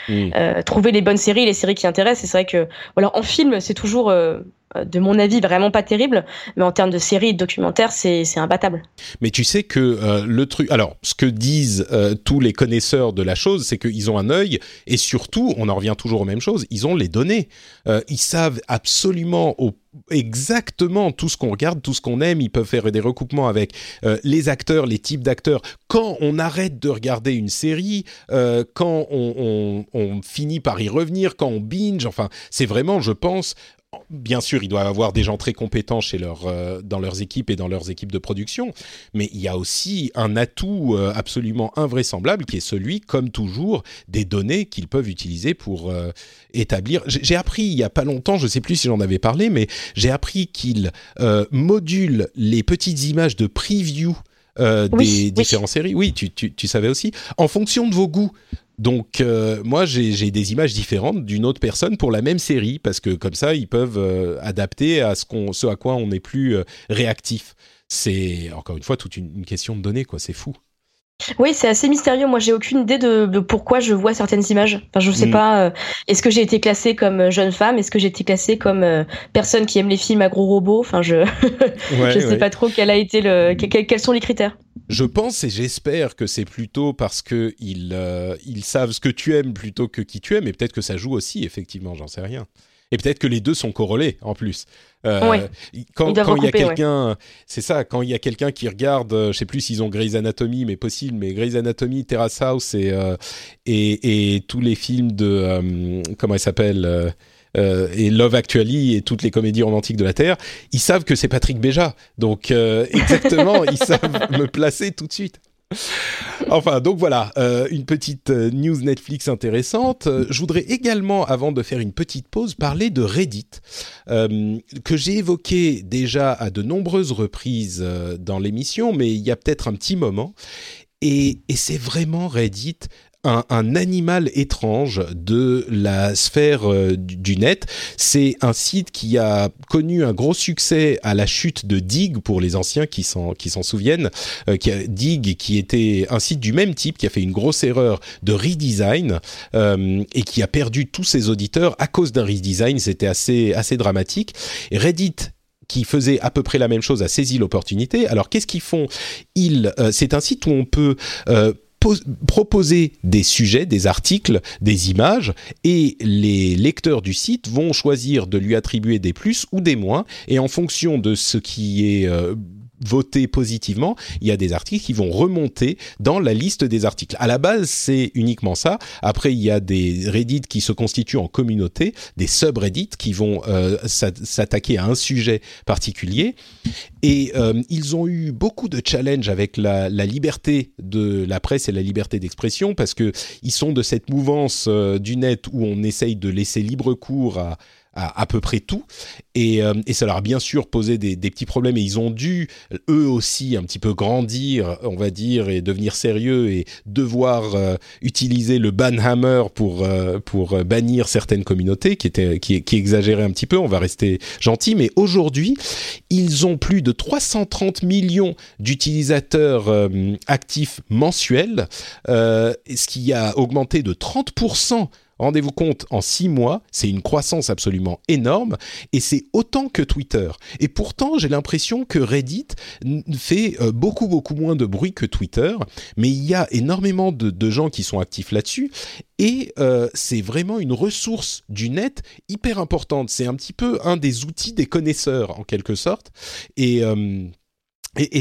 mm. trouver les bonnes séries, les séries qui intéressent. Et c'est vrai que voilà, en film, c'est toujours euh, de mon avis, vraiment pas terrible, mais en termes de séries et de documentaires, c'est imbattable. Mais tu sais que euh, le truc, alors ce que disent euh, tous les connaisseurs de la chose, c'est qu'ils ont un œil et surtout, on en revient toujours aux mêmes choses, ils ont les données. ils savent absolument exactement tout ce qu'on regarde, tout ce qu'on aime. Ils peuvent faire des recoupements avec les acteurs, les types d'acteurs. Quand on arrête de regarder une série, quand on, finit par y revenir, quand on binge, enfin, c'est vraiment, je pense, bien sûr, ils doivent avoir des gens très compétents chez leur, euh, dans leurs équipes et dans leurs équipes de production, mais il y a aussi un atout euh, absolument invraisemblable qui est celui, comme toujours, des données qu'ils peuvent utiliser pour euh, établir. J'ai appris il y a pas longtemps, je ne sais plus si j'en avais parlé, mais j'ai appris qu'ils modulent les petites images de preview des différentes séries. Oui, tu, tu, savais aussi. En fonction de vos goûts. Donc euh, moi j'ai des images différentes d'une autre personne pour la même série parce que comme ça ils peuvent euh, adapter à ce à quoi on est plus euh, réactif. C'est encore une fois toute une, question de données quoi, c'est fou. Oui, c'est assez mystérieux. Moi, j'ai aucune idée de, pourquoi je vois certaines images. Enfin, je sais mm. pas. Est-ce que j'ai été classée comme jeune femme? Est-ce que j'ai été classée comme personne qui aime les films à gros robots? Enfin, je je sais pas trop quel a été le quels sont les critères. Je pense et j'espère que c'est plutôt parce que ils, euh, ils savent ce que tu aimes plutôt que qui tu aimes, et peut-être que ça joue aussi, effectivement, j'en sais rien. Et peut-être que les deux sont corrélés en plus. Euh, quand, quand il y a quelqu'un, c'est ça, quand il y a quelqu'un qui regarde, euh, je sais plus s'ils ont Grey's Anatomy, mais possible, mais Grey's Anatomy, Terrace House et, et, et, tous les films de, comment il s'appelle euh, et Love Actually et toutes les comédies romantiques de la Terre, ils savent que c'est Patrick Béja. Donc euh, exactement, ils savent me placer tout de suite. Enfin, donc voilà, euh, une petite news Netflix intéressante. Je voudrais également, avant de faire une petite pause, parler de Reddit, que j'ai évoqué déjà à de nombreuses reprises dans l'émission, mais il y a peut-être un petit moment. Et, et c'est vraiment Reddit un, un, animal étrange de la sphère euh, du, net. C'est un site qui a connu un gros succès à la chute de Dig pour les anciens qui s'en souviennent. Euh, qui a, Dig qui était un site du même type qui a fait une grosse erreur de redesign euh, et qui a perdu tous ses auditeurs à cause d'un redesign. C'était assez assez dramatique. Reddit qui faisait à peu près la même chose a saisi l'opportunité. Alors qu'est-ce qu'ils font? Ils, euh, c'est un site où on peut euh, proposer des sujets, des articles, des images, et les lecteurs du site vont choisir de lui attribuer des plus ou des moins, et en fonction de ce qui est voté positivement, il y a des articles qui vont remonter dans la liste des articles. À la base, c'est uniquement ça. Après, il y a des Reddit qui se constituent en communauté, des subreddits qui vont euh, s'attaquer à un sujet particulier. Et euh, ils ont eu beaucoup de challenges avec la, la, liberté de la presse et la liberté d'expression parce que ils sont de cette mouvance euh, du net où on essaye de laisser libre cours à à à peu près tout. Et, euh, et ça leur a bien sûr posé des, petits problèmes. Et ils ont dû, eux aussi, un petit peu grandir, on va dire, et devenir sérieux et devoir euh, utiliser le banhammer pour, euh, pour bannir certaines communautés qui, étaient, qui, qui exagéraient un petit peu. On va rester gentil. Mais aujourd'hui, ils ont plus de 330 millions d'utilisateurs actifs mensuels, ce qui a augmenté de 30% Rendez-vous compte, en six mois, c'est une croissance absolument énorme et c'est autant que Twitter. Et pourtant, j'ai l'impression que Reddit fait euh, beaucoup, beaucoup moins de bruit que Twitter, mais il y a énormément de, gens qui sont actifs là-dessus et euh, c'est vraiment une ressource du net hyper importante. C'est un petit peu un des outils des connaisseurs, en quelque sorte. Et. Euh,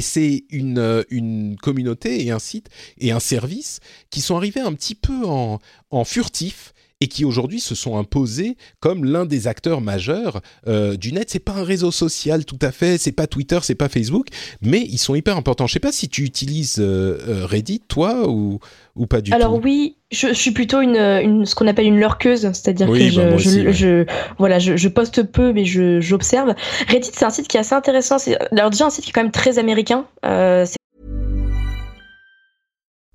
c'est une, communauté et un site et un service qui sont arrivés un petit peu en furtif et qui aujourd'hui se sont imposés comme l'un des acteurs majeurs euh, du net. C'est pas un réseau social tout à fait, c'est pas Twitter, c'est pas Facebook, mais ils sont hyper importants. Je sais pas si tu utilises euh, euh, Reddit toi ou ou pas du tout. Alors oui, je, suis plutôt une, une ce qu'on appelle une lurkeuse, c'est-à-dire que bah, je, je, voilà, je, poste peu mais je j'observe. Reddit c'est un site qui est assez intéressant. C'est alors déjà un site qui est quand même très américain. Euh,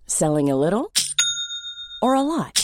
Selling a little or a lot?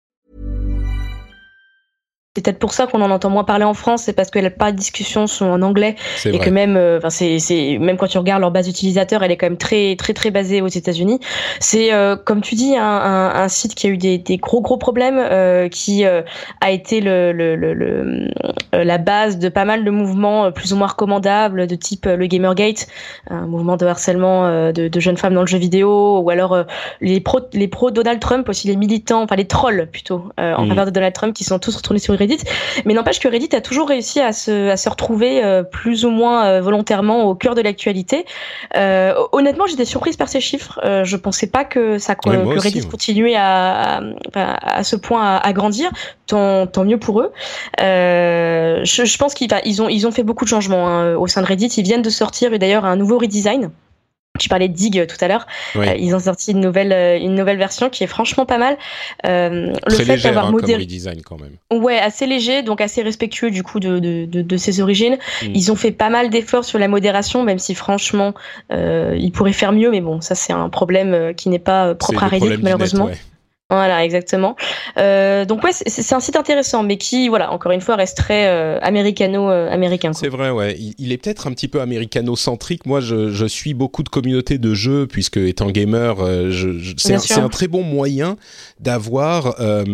C'est peut-être pour ça qu'on en entend moins parler en France, c'est parce que la plupart des discussions sont en anglais et vrai. que même, euh, enfin c'est, c'est même quand tu regardes leur base d'utilisateurs, elle est quand même très très très basée aux États-Unis. C'est euh, comme tu dis un, un, un, site qui a eu des, des gros gros problèmes, euh, qui euh, a été le, le, le, le, la base de pas mal de mouvements plus ou moins recommandables, de type le Gamergate, un mouvement de harcèlement de, de, jeunes femmes dans le jeu vidéo, ou alors les pros les pros Donald Trump aussi les militants, enfin les trolls plutôt en mmh. faveur de Donald Trump qui sont tous retournés sur Reddit. Mais n'empêche que Reddit a toujours réussi à se, à se retrouver euh, plus ou moins euh, volontairement au cœur de l'actualité. Euh, honnêtement, j'étais surprise par ces chiffres. Euh, je pensais pas que ça oui, que Reddit continuait à, à, à, ce point à, à grandir. Tant, tant, mieux pour eux. je, je, pense qu'ils ils ont, ils ont fait beaucoup de changements hein, au sein de Reddit. Ils viennent de sortir d'ailleurs un nouveau redesign tu parlais de Dig tout à l'heure. Oui. Euh, ils ont sorti une nouvelle, euh, une nouvelle version qui est franchement pas mal. Euh, le fait d'avoir hein, modéré. design quand même. Ouais, assez léger, donc assez respectueux du coup de, de, de, de ses origines. Mm. Ils ont fait pas mal d'efforts sur la modération, même si franchement, euh, ils pourraient faire mieux, mais bon, ça c'est un problème euh, qui n'est pas propre à Reddit malheureusement. Net, ouais. Voilà, exactement. Euh, donc ouais, c'est un site intéressant, mais qui, voilà, encore une fois, reste très euh, américano-américain. Euh, c'est vrai, ouais. Il, il est peut-être un petit peu américano-centrique. Moi, je, je, suis beaucoup de communautés de jeux, puisque étant gamer, euh, je, je, c'est un, un, très bon moyen d'avoir euh,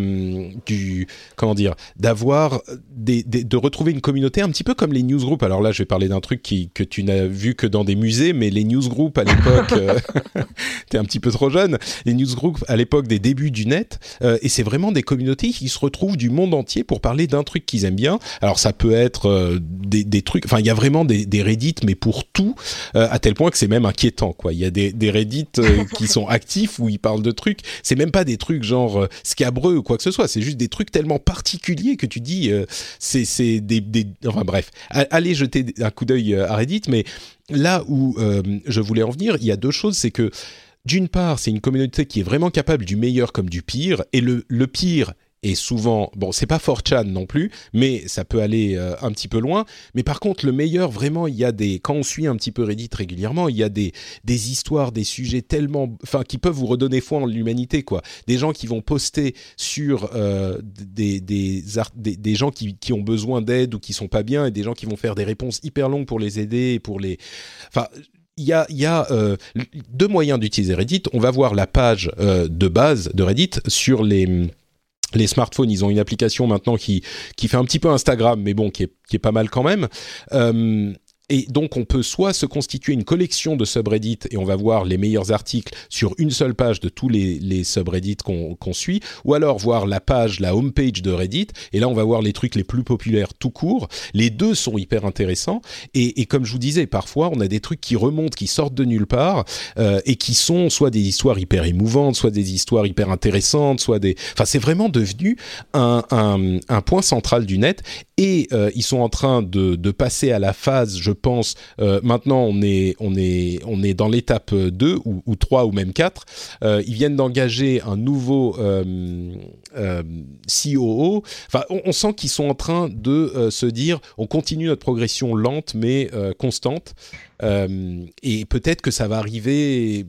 du, comment dire, d'avoir des, des, de retrouver une communauté un petit peu comme les newsgroups. Alors là, je vais parler d'un truc qui, que tu n'as vu que dans des musées, mais les newsgroups à l'époque, t'es un petit peu trop jeune. Les newsgroups à l'époque des débuts du net euh, et c'est vraiment des communautés qui se retrouvent du monde entier pour parler d'un truc qu'ils aiment bien. Alors ça peut être euh, des, des, trucs, enfin il y a vraiment des, des Reddit mais pour tout euh, à tel point que c'est même inquiétant quoi. Il y a des, des Reddit qui sont actifs où ils parlent de trucs. C'est même pas des trucs genre scabreux ou quoi que ce soit. C'est juste des trucs tellement particuliers que tu dis c'est c'est des, des enfin bref. Allez jeter un coup d'œil à Reddit mais là où je voulais en venir, il y a deux choses, c'est que d'une part, c'est une communauté qui est vraiment capable du meilleur comme du pire, et le, le pire et souvent, bon, c'est pas 4chan non plus, mais ça peut aller euh, un petit peu loin. Mais par contre, le meilleur, vraiment, il y a des, quand on suit un petit peu Reddit régulièrement, il y a des, des histoires, des sujets tellement, enfin, qui peuvent vous redonner foi en l'humanité, quoi. Des gens qui vont poster sur euh, des, des, gens qui, qui ont besoin d'aide ou qui sont pas bien, et des gens qui vont faire des réponses hyper longues pour les aider, pour les, enfin, il y a, euh, deux moyens d'utiliser Reddit. On va voir la page euh, de base de Reddit sur les les smartphones, ils ont une application maintenant qui qui fait un petit peu Instagram, mais bon, qui est qui est pas mal quand même. Euh, et donc, on peut soit se constituer une collection de subreddits et on va voir les meilleurs articles sur une seule page de tous les, les subreddits qu'on suit, ou alors voir la page, la homepage de Reddit, et là, on va voir les trucs les plus populaires tout court. Les deux sont hyper intéressants. Et, et comme je vous disais, parfois, on a des trucs qui remontent, qui sortent de nulle part, euh, et qui sont soit des histoires hyper émouvantes, soit des histoires hyper intéressantes, soit des... Enfin, c'est vraiment devenu un, un, point central du net, et euh, ils sont en train de, de passer à la phase, je pense, euh, maintenant on est, on, est, on est dans l'étape 2 ou, ou 3 ou même 4, euh, ils viennent d'engager un nouveau euh, euh COO, enfin on, sent qu'ils sont en train de euh, se dire on continue notre progression lente mais constante, et peut-être que ça va arriver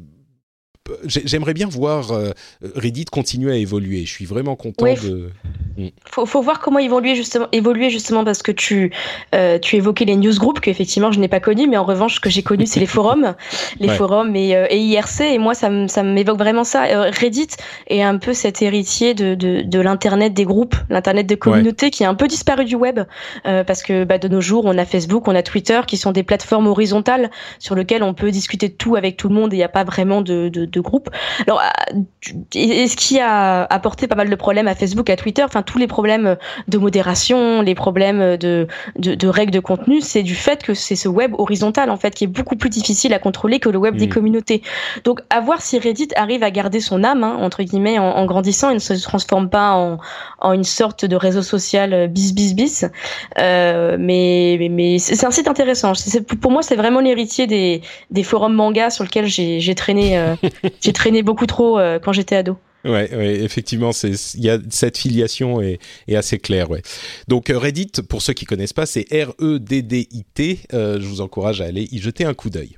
j'aimerais bien voir euh, Reddit continuer à évoluer. Je suis vraiment content Oui. de. Mm. Faut, faut voir comment évoluer justement, évoluer justement parce que tu, euh, tu évoquais les newsgroups que effectivement je n'ai pas connus, mais en revanche ce que j'ai connu c'est les forums, les Ouais. forums et, euh, et IRC et moi ça, m'évoque vraiment ça. Euh, Reddit est un peu cet héritier de, de, de l'internet des groupes, l'internet de communauté qui a un peu disparu du web parce que bah, de nos jours on a Facebook, on a Twitter qui sont des plateformes horizontales sur lesquelles on peut discuter de tout avec tout le monde et il n'y a pas vraiment de, de, de groupe. Alors, et et ce qui a apporté pas mal de problèmes à Facebook, à Twitter, enfin tous les problèmes de modération, les problèmes de, de, de règles de contenu, c'est du fait que c'est ce web horizontal en fait qui est beaucoup plus difficile à contrôler que le web des communautés. Donc, à voir si Reddit arrive à garder son âme hein, entre guillemets en, en grandissant et ne se transforme pas en, en une sorte de réseau social euh, bis bis bis. Euh, mais mais, mais c'est un site intéressant. Pour moi, c'est vraiment l'héritier des, des forums manga sur lesquels j'ai j'ai traîné euh, j'ai traîné beaucoup trop euh, quand j'étais ado. Ouais, effectivement, c'est il y a cette filiation est, assez claire, ouais. Donc euh, Reddit, pour ceux qui connaissent pas, c'est R E D D I T. Euh, je vous encourage à aller y jeter un coup d'œil.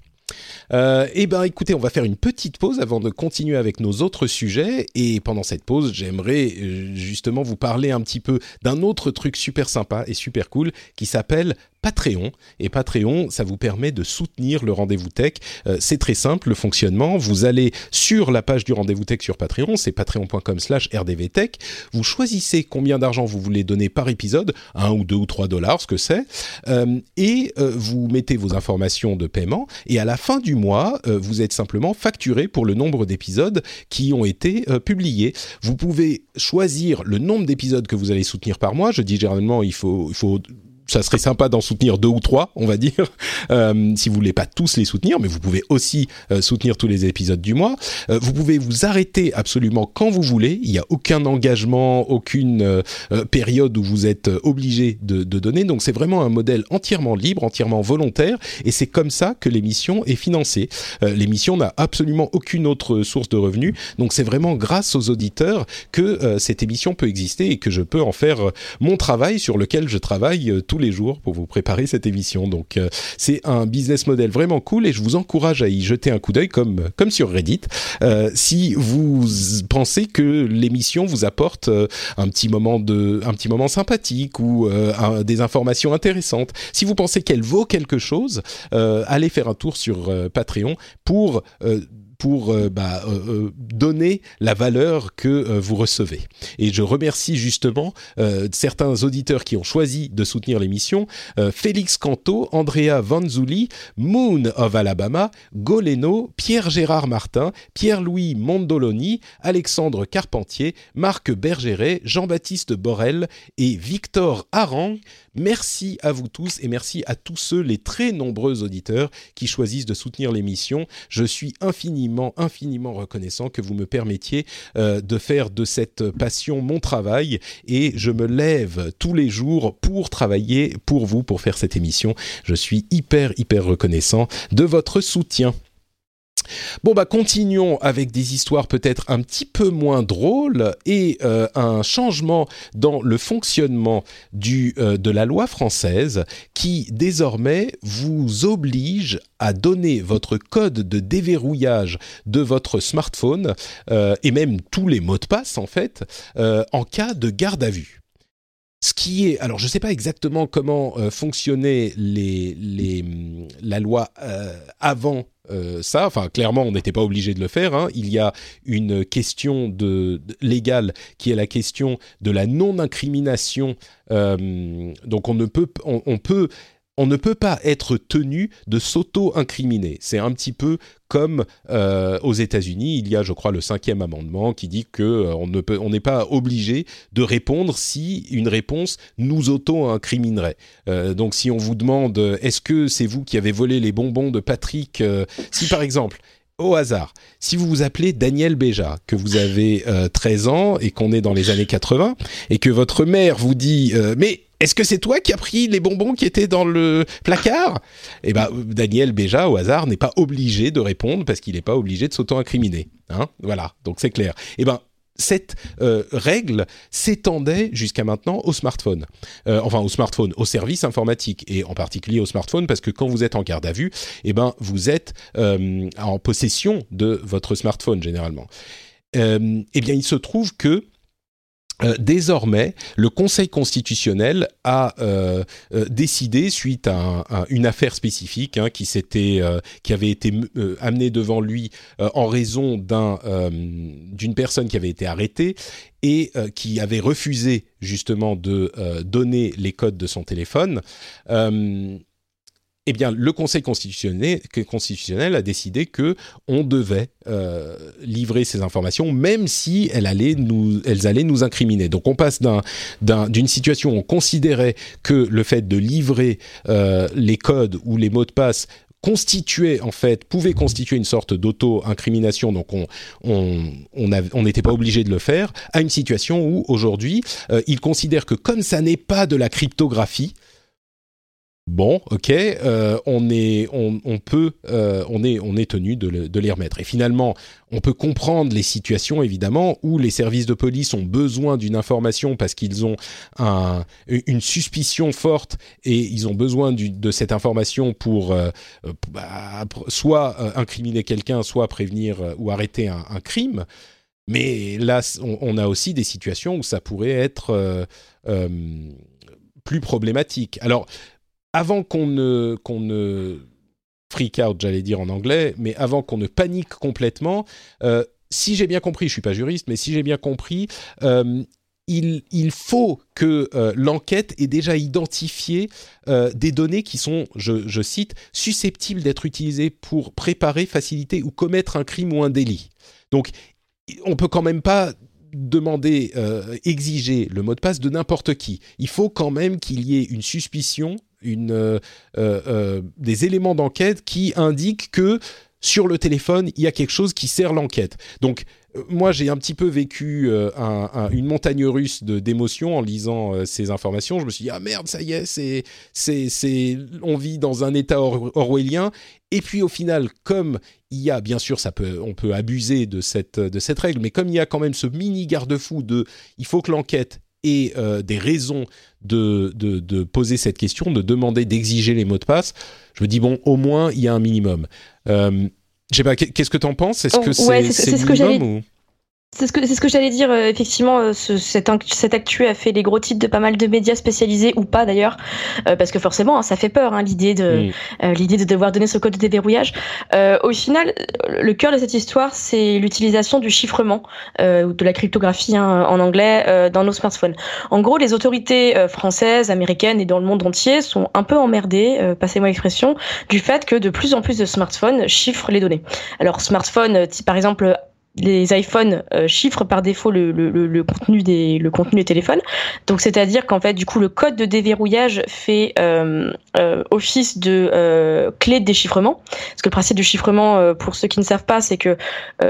Eh ben, écoutez, on va faire une petite pause avant de continuer avec nos autres sujets. Et pendant cette pause, j'aimerais justement vous parler un petit peu d'un autre truc super sympa et super cool qui s'appelle Patreon. Et Patreon, ça vous permet de soutenir le rendez-vous tech. Euh, c'est très simple le fonctionnement. Vous allez sur la page du rendez-vous tech sur Patreon, c'est patreon.com/slash rdvtech. Vous choisissez combien d'argent vous voulez donner par épisode, un ou deux ou trois dollars, ce que c'est, euh, et euh, vous mettez vos informations de paiement. Et à la fin du mois, vous êtes simplement facturé pour le nombre d'épisodes qui ont été publiés. Vous pouvez choisir le nombre d'épisodes que vous allez soutenir par mois. Je dis généralement, il faut, il faut ça serait sympa d'en soutenir deux ou trois, on va dire, euh, si vous voulez pas tous les soutenir, mais vous pouvez aussi euh, soutenir tous les épisodes du mois. Euh, vous pouvez vous arrêter absolument quand vous voulez. Il n'y a aucun engagement, aucune période où vous êtes obligé de, donner. Donc c'est vraiment un modèle entièrement libre, entièrement volontaire, et c'est comme ça que l'émission est financée. L'émission n'a absolument aucune autre source de revenus, donc c'est vraiment grâce aux auditeurs que cette émission peut exister et que je peux en faire mon travail sur lequel je travaille tous les jours pour vous préparer cette émission. Donc euh, c'est un business model vraiment cool et je vous encourage à y jeter un coup d'œil comme comme sur Reddit. Euh, si vous pensez que l'émission vous apporte euh, un petit moment de un petit moment sympathique ou euh, un- des informations intéressantes, si vous pensez qu'elle vaut quelque chose, euh, allez faire un tour sur Patreon pour pour euh, bah, euh, euh, donner la valeur que vous recevez. Et je remercie justement certains auditeurs qui ont choisi de soutenir l'émission. Félix Canto, Andrea Vanzuli, Moon of Alabama, Goleno, Pierre-Gérard Martin, Pierre-Louis Mondoloni, Alexandre Carpentier, Marc Bergeret, Jean-Baptiste Borel et Victor Harang. Merci à vous tous et merci à tous ceux, les très nombreux auditeurs qui choisissent de soutenir l'émission. Je suis infiniment, infiniment reconnaissant que vous me permettiez euh, de faire de cette passion mon travail et je me lève tous les jours pour travailler pour vous, pour faire cette émission. Je suis hyper, hyper reconnaissant de votre soutien. Bon bah continuons avec des histoires peut-être un petit peu moins drôles et euh, un changement dans le fonctionnement du, euh, de la loi française qui désormais vous oblige à donner votre code de déverrouillage de votre smartphone euh, et même tous les mots de passe en fait en cas de garde à vue. Ce qui est, alors je ne sais pas exactement comment fonctionnait les, la loi avant euh, ça. Enfin, clairement, on n'était pas obligé de le faire. Hein. Il y a une question de, légale qui est la question de la non-incrimination. Euh, donc, on ne peut, on peut on ne peut pas être tenu de s'auto-incriminer. C'est un petit peu comme euh, aux États-Unis, il y a, je crois, le cinquième amendement qui dit que euh, on ne peut, on n'est pas obligé de répondre si une réponse nous auto-incriminerait. Euh, donc, si on vous demande, est-ce que c'est vous qui avez volé les bonbons de Patrick Si par exemple, au hasard, si vous vous appelez Daniel Béja, que vous avez 13 ans et qu'on est dans les années 80, et que votre mère vous dit mais est-ce que c'est toi qui as pris les bonbons qui étaient dans le placard? Eh ben, Daniel Béja, au hasard, n'est pas obligé de répondre parce qu'il n'est pas obligé de s'auto-incriminer. Hein? Voilà, donc c'est clair. Eh ben, cette euh, règle s'étendait jusqu'à maintenant au smartphone, euh, enfin au smartphone, aux services informatiques et en particulier au smartphone parce que quand vous êtes en garde à vue, eh ben vous êtes euh, en possession de votre smartphone généralement. eh bien, il se trouve que euh, désormais, le Conseil constitutionnel a euh, euh, décidé, suite à, une affaire spécifique hein, qui avait été amenée devant lui en raison d'un, d'une personne qui avait été arrêtée et qui avait refusé justement de donner les codes de son téléphone eh bien, le Conseil constitutionnel, a décidé que on devait euh, livrer ces informations, même si elles allaient nous, elles allaient nous incriminer. Donc, on passe d'une situation où on considérait que le fait de livrer euh, les codes ou les mots de passe constituait en fait pouvait constituer une sorte d'auto-incrimination donc on n'était pas obligé de le faire à une situation où aujourd'hui euh, ils considèrent que comme ça n'est pas de la cryptographie bon, ok, euh, on est, on, peut, euh, on est, on est tenu de, les remettre. Et finalement, on peut comprendre les situations évidemment où les services de police ont besoin d'une information parce qu'ils ont un, une suspicion forte et ils ont besoin de cette information pour euh, bah, soit incriminer quelqu'un, soit prévenir ou arrêter un, crime. Mais là, on, on, a aussi des situations où ça pourrait être plus problématique. Alors, avant qu'on ne, qu'on ne freak out, j'allais dire en anglais, mais avant qu'on ne panique complètement, euh, si j'ai bien compris, je suis pas juriste, mais si j'ai bien compris, euh, il, il, faut que euh, l'enquête ait déjà identifié des données qui sont, je, je cite, susceptibles d'être utilisées pour préparer, faciliter ou commettre un crime ou un délit. Donc, on peut quand même pas demander, exiger le mot de passe de n'importe qui. Il faut quand même qu'il y ait une suspicion euh, euh, euh, des éléments d'enquête qui indiquent que sur le téléphone, il y a quelque chose qui sert l'enquête. Donc, moi, j'ai un petit peu vécu une montagne russe d'émotions en lisant ces informations. Je me suis dit ah merde, ça y est, c'est c'est on vit dans un état orwellien. Et puis au final, comme il y a bien sûr, ça peut on peut abuser de cette de cette règle, mais comme il y a quand même ce mini garde-fou de il faut que l'enquête ait des raisons de, de, poser cette question, de demander, d'exiger les mots de passe, je me dis, bon, au moins, il y a un minimum. Euh, je sais pas, qu'est-ce que tu en penses? Est-ce que c'est ce minimum ou... C'est ce que ce que j'allais dire. Euh, effectivement, euh, ce, cet, cet actu a fait les gros titres de pas mal de médias spécialisés ou pas d'ailleurs, euh, parce que forcément, hein, ça fait peur hein, l'idée de l'idée de devoir donner ce code de déverrouillage. au final, le cœur de cette histoire, c'est l'utilisation du chiffrement ou de la cryptographie hein, en anglais dans nos smartphones. En gros, les autorités françaises, américaines et dans le monde entier sont un peu emmerdées, passez-moi l'expression, du fait que de plus en plus de smartphones chiffrent les données. Alors, smartphone, par exemple les iPhones euh, chiffrent par défaut le, contenu des le contenu des téléphones. Donc c'est-à-dire qu'en fait du coup le code de déverrouillage fait euh, euh, office de clé de déchiffrement. Parce que le principe du chiffrement, pour ceux qui ne savent pas, c'est que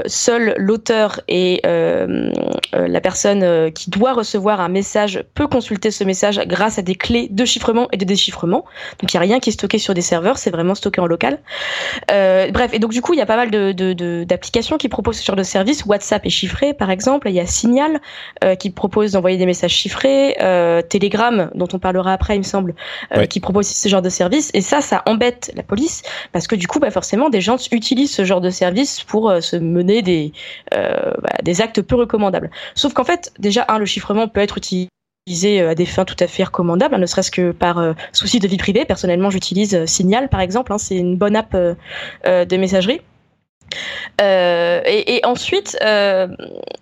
seul l'auteur et la personne qui doit recevoir un message peut consulter ce message grâce à des clés de chiffrement et de déchiffrement. Donc il y a rien qui est stocké sur des serveurs, c'est vraiment stocké en local. bref, et donc du coup il y a pas mal d'applications qui proposent ce genre de service. WhatsApp est chiffré, par exemple. Il y a Signal euh, qui propose d'envoyer des messages chiffrés. Euh, Telegram, dont on parlera après, il me semble, euh, qui propose ce genre de service. Et ça, ça embête la police parce que du coup, bah, forcément, des gens utilisent ce genre de service pour euh, se mener des bah, des actes peu recommandables. Sauf qu'en fait, déjà, un, le chiffrement peut être utilisé à des fins tout à fait recommandables, hein, ne serait-ce que par souci de vie privée. Personnellement, j'utilise Signal, par exemple. Hein, c'est une bonne app de messagerie. Euh, et, et, ensuite, euh,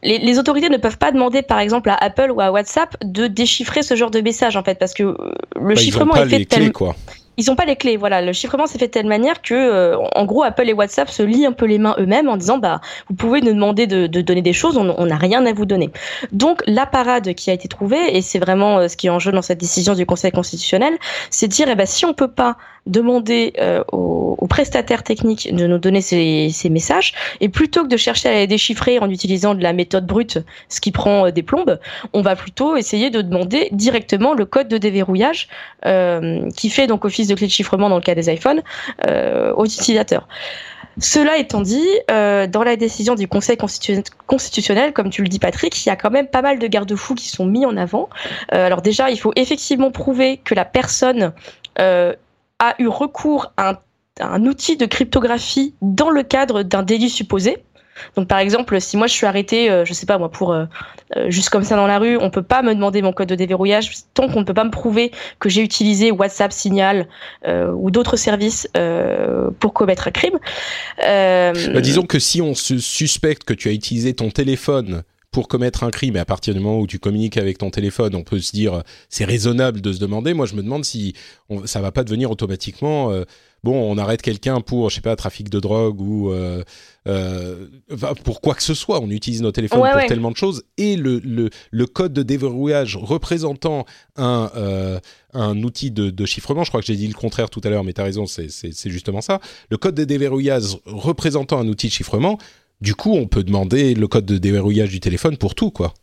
les, les, autorités ne peuvent pas demander, par exemple, à Apple ou à WhatsApp de déchiffrer ce genre de message, en fait, parce que le bah, chiffrement ils ont pas est fait les clés, quoi. Ils n'ont pas les clés, voilà. Le chiffrement s'est fait de telle manière que, euh, en gros, Apple et WhatsApp se lient un peu les mains eux-mêmes en disant, bah, vous pouvez nous demander de, de donner des choses, on n'a rien à vous donner. Donc, la parade qui a été trouvée, et c'est vraiment euh, ce qui est en jeu dans cette décision du Conseil constitutionnel, c'est de dire, eh ben, si on peut pas demander euh, aux, aux, prestataires techniques de nous donner ces, ces, messages, et plutôt que de chercher à les déchiffrer en utilisant de la méthode brute, ce qui prend euh, des plombes, on va plutôt essayer de demander directement le code de déverrouillage euh, qui fait donc office de clé de chiffrement dans le cas des iPhones euh, aux utilisateurs. Cela étant dit, euh, dans la décision du Conseil constitutionnel, comme tu le dis Patrick, il y a quand même pas mal de garde-fous qui sont mis en avant. Euh, alors déjà, il faut effectivement prouver que la personne a eu recours à un, outil de cryptographie dans le cadre d'un délit supposé. Donc par exemple, si moi je suis arrêté, euh, je sais pas moi, pour euh, euh, juste comme ça dans la rue, on peut pas me demander mon code de déverrouillage tant qu'on ne peut pas me prouver que j'ai utilisé WhatsApp, Signal euh, ou d'autres services pour commettre un crime. Bah, disons que si on se suspecte que tu as utilisé ton téléphone pour commettre un crime, et à partir du moment où tu communiques avec ton téléphone, on peut se dire c'est raisonnable de se demander. Moi, je me demande si on, ça va pas devenir automatiquement bon, on arrête quelqu'un pour, je sais pas, trafic de drogue ou euh, euh, pour quoi que ce soit. On utilise nos téléphones ouais, pour ouais. tellement de choses. Et le, le, le code de déverrouillage représentant un, euh, un outil de, de, chiffrement, je crois que j'ai dit le contraire tout à l'heure, mais tu as raison, c'est justement ça. Le code de déverrouillage représentant un outil de chiffrement, du coup, on peut demander le code de déverrouillage du téléphone pour tout, quoi.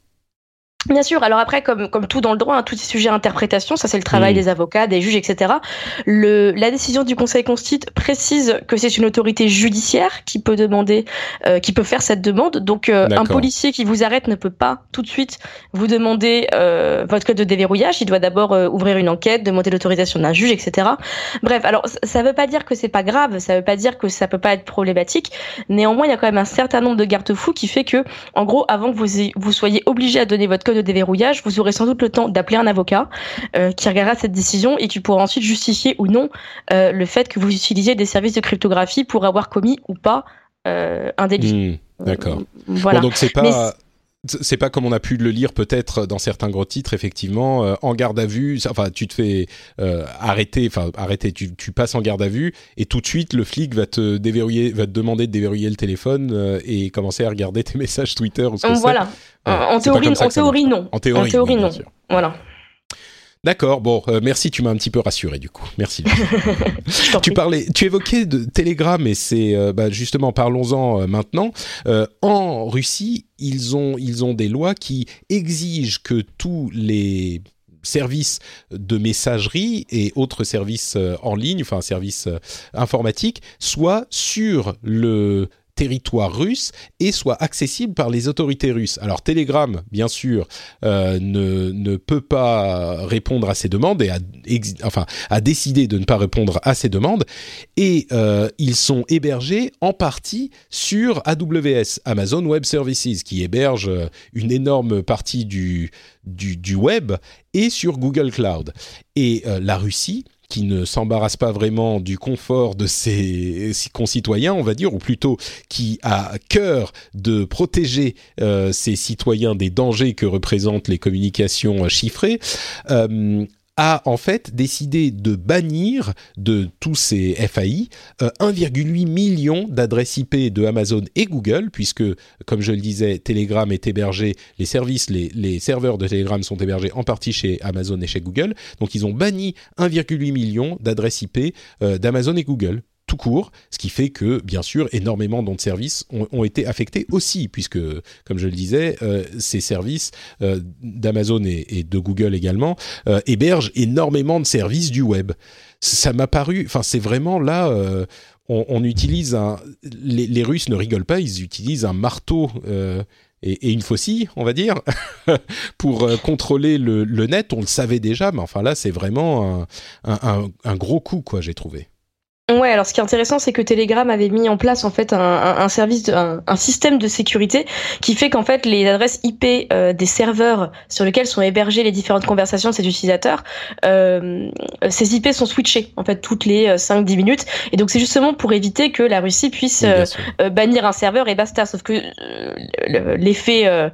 Bien sûr. Alors après, comme, comme tout dans le droit, hein, tout est sujet à interprétation. Ça, c'est le travail mmh. des avocats, des juges, etc. Le, la décision du Conseil Constit précise que c'est une autorité judiciaire qui peut demander, euh, qui peut faire cette demande. Donc, euh, un policier qui vous arrête ne peut pas tout de suite vous demander euh, votre code de déverrouillage. Il doit d'abord euh, ouvrir une enquête, demander l'autorisation d'un juge, etc. Bref, alors ça veut pas dire que c'est pas grave. Ça veut pas dire que ça peut pas être problématique. Néanmoins, il y a quand même un certain nombre de garde-fous qui fait que, en gros, avant que vous, vous soyez obligé à donner votre code de déverrouillage, vous aurez sans doute le temps d'appeler un avocat euh, qui regardera cette décision et qui pourra ensuite justifier ou non euh, le fait que vous utilisiez des services de cryptographie pour avoir commis ou pas euh, un délit. Mmh, D'accord. voilà. Bon, donc c'est pas. C'est pas comme on a pu le lire peut-être dans certains gros titres, effectivement, euh, en garde à vue. Enfin, tu te fais euh, arrêter, enfin arrêter, tu, tu, passes en garde à vue et tout de suite le flic va te déverrouiller, va te demander de déverrouiller le téléphone euh, et commencer à regarder tes messages Twitter ou ce que Voilà. En, théorie, en théorie, non. En théorie, non. Voilà. D'accord, bon, euh, merci, tu m'as un petit peu rassuré du coup. Merci. tu parlais, tu évoquais de Telegram et c'est euh, bah, justement parlons-en euh, maintenant. en Russie, ils ont ils ont des lois qui exigent que tous les services de messagerie et autres services en ligne, enfin services informatiques, soient sur le territoire russe et soit accessible par les autorités russes. Alors Telegram, bien sûr, euh, ne, ne peut pas répondre à ces demandes et a, enfin, a décidé de ne pas répondre à ces demandes et euh, ils sont hébergés en partie sur AWS, Amazon Web Services, qui héberge une énorme partie du, du, du web et sur Google Cloud. Et euh, la Russie qui ne s'embarrasse pas vraiment du confort de ses, concitoyens, on va dire, ou plutôt qui a cœur de protéger euh, ses citoyens des dangers que représentent les communications chiffrées, euh, a en fait décidé de bannir de tous ces FAI 1,8 million d'adresses IP de Amazon et Google, puisque, comme je le disais, Telegram est hébergé, les services, les, serveurs de Telegram sont hébergés en partie chez Amazon et chez Google. Donc ils ont banni 1,8 million d'adresses IP d'Amazon et Google tout court, ce qui fait que, bien sûr, énormément de services ont, été affectés aussi, puisque, comme je le disais, euh, ces services euh, d'Amazon et, de Google également euh, hébergent énormément de services du web. Ça m'a paru, enfin, c'est vraiment là, on, utilise un, les, Russes ne rigolent pas, ils utilisent un marteau. Et, une faucille, on va dire, pour contrôler le, net. On le savait déjà, mais enfin là, c'est vraiment un, un gros coup, quoi, j'ai trouvé. Ouais, alors ce qui est intéressant, c'est que Telegram avait mis en place en fait un, un, service, de, un, système de sécurité qui fait qu'en fait les adresses IP euh, des serveurs sur lesquels sont hébergées les différentes conversations de ces utilisateurs, euh, ces IP sont switchées en fait toutes les 5-10 euh, minutes. Et donc c'est justement pour éviter que la Russie puisse euh, bannir un serveur et basta. Sauf que l'effet,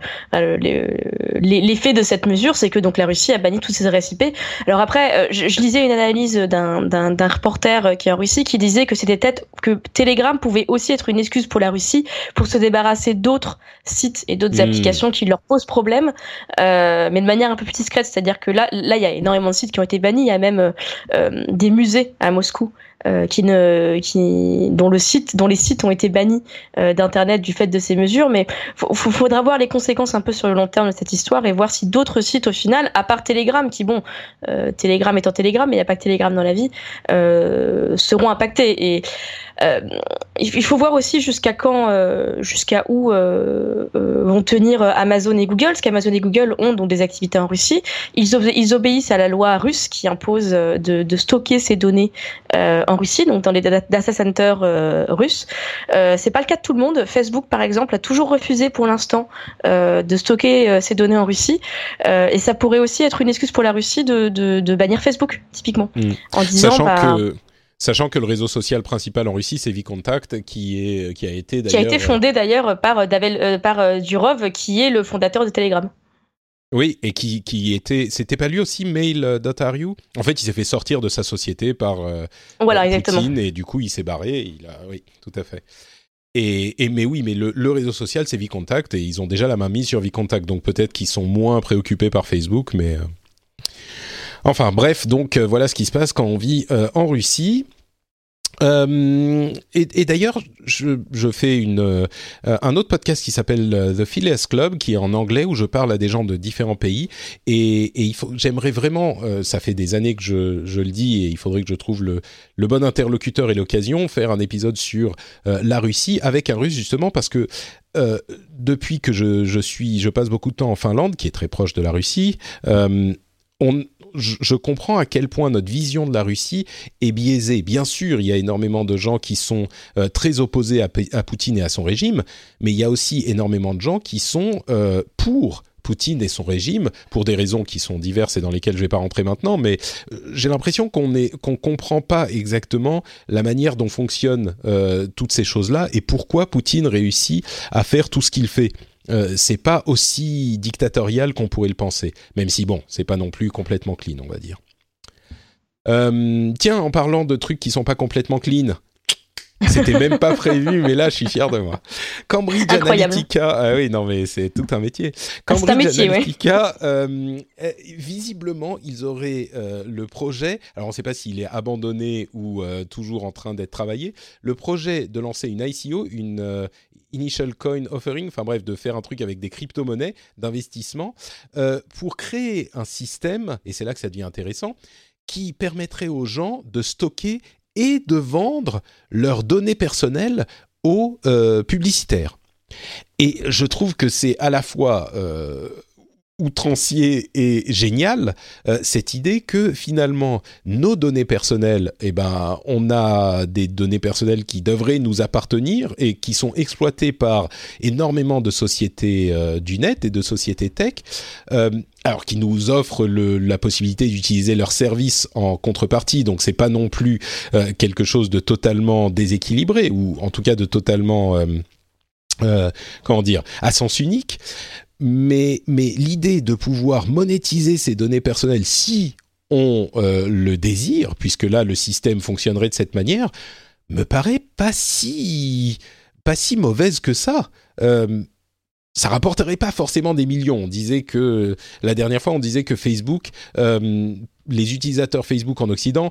l'effet de cette mesure, c'est que donc la Russie a banni toutes ces adresses IP. Alors après, je, je lisais une analyse d'un reporter qui est en Russie qui disait que c'était peut-être que Telegram pouvait aussi être une excuse pour la Russie pour se débarrasser d'autres sites et d'autres hmm. applications qui leur posent problème, euh, mais de manière un peu plus discrète. C'est-à-dire que là, là, il y a énormément de sites qui ont été bannis. Il y a même euh, euh des musées à Moscou euh, qui ne, qui, dont le site, dont les sites ont été bannis euh, d'internet du fait de ces mesures. Mais il faudra voir les conséquences un peu sur le long terme de cette histoire et voir si d'autres sites au final, à part Telegram, qui bon, euh, Telegram étant Telegram, mais il n'y a pas que Telegram dans la vie, seront impactés. Et euh, il faut voir aussi jusqu'à quand, euh, jusqu'à où euh, vont tenir Amazon et Google, parce qu'Amazon et Google ont donc des activités en Russie. Ils, ils obéissent à la loi russe qui impose de, de stocker ces données en Russie, donc dans les data centers russes. c'est pas le cas de tout le monde. Facebook, par exemple, a toujours refusé pour l'instant de stocker ces données en Russie, et ça pourrait aussi être une excuse pour la Russie de, de, de bannir Facebook, typiquement, hmm. en disant Sachant bah, que Sachant que le réseau social principal en Russie, c'est Vicontact, qui est qui a été qui a été fondé d'ailleurs par euh, Davel, euh, par euh, Durov, qui est le fondateur de Telegram. Oui, et qui, qui était, c'était pas lui aussi Mail.ru En fait, il s'est fait sortir de sa société par voilà, exactement. et du coup, il s'est barré. Il a, oui, tout à fait. Et, et mais oui, mais le, le réseau social, c'est Vicontact, et ils ont déjà la main mise sur Vicontact, donc peut-être qu'ils sont moins préoccupés par Facebook, mais Enfin bref, donc euh, voilà ce qui se passe quand on vit euh, en Russie. Euh, et, d'ailleurs, je, fais un autre podcast qui s'appelle The Phileas Club, qui est en anglais, où je parle à des gens de différents pays. Et, j'aimerais vraiment, ça fait des années que je, le dis, et il faudrait que je trouve le, bon interlocuteur et l'occasion, faire un épisode sur la Russie avec un Russe, justement, parce que depuis que je, suis, je passe beaucoup de temps en Finlande, qui est très proche de la Russie, on, je, comprends à quel point notre vision de la Russie est biaisée. Bien sûr, il y a énormément de gens qui sont euh, très opposés à, Poutine et à son régime, mais il y a aussi énormément de gens qui sont euh, pour Poutine et son régime pour des raisons qui sont diverses et dans lesquelles je ne vais pas rentrer maintenant, mais euh, j'ai l'impression qu'on ne comprend pas exactement la manière dont fonctionnent toutes ces choses-là et pourquoi Poutine réussit à faire tout ce qu'il fait. Euh, c'est pas aussi dictatorial qu'on pourrait le penser. Même si, bon, c'est pas non plus complètement clean, on va dire. Euh, tiens, en parlant de trucs qui sont pas complètement clean, c'était même pas prévu, mais là, je suis fier de moi. Cambridge Analytica, ah oui, non, mais c'est tout un métier. Ah, Cambridge Analytica, euh, visiblement, ils auraient le projet. Alors, on ne sait pas s'il est abandonné ou toujours en train d'être travaillé. Le projet de lancer une ICO, une initial coin offering, enfin bref, de faire un truc avec des crypto-monnaies d'investissement euh, pour créer un système, et c'est là que ça devient intéressant, qui permettrait aux gens de stocker et de vendre leurs données personnelles aux euh, publicitaires. Et je trouve que c'est à la fois euh, outrancier et génial euh, cette idée que finalement nos données personnelles, eh ben, on a des données personnelles qui devraient nous appartenir et qui sont exploitées par énormément de sociétés euh, du net et de sociétés tech. Euh, alors qui nous offrent la possibilité d'utiliser leurs services en contrepartie, donc c'est pas non plus quelque chose de totalement déséquilibré ou en tout cas de totalement comment dire à sens unique mais, mais l'idée de pouvoir monétiser ces données personnelles si ont le désir, puisque là le système fonctionnerait de cette manière, me paraît pas si pas si mauvaise que ça. Euh, ça rapporterait pas forcément des millions. On disait que la dernière fois, on disait que Facebook, euh, les utilisateurs Facebook en Occident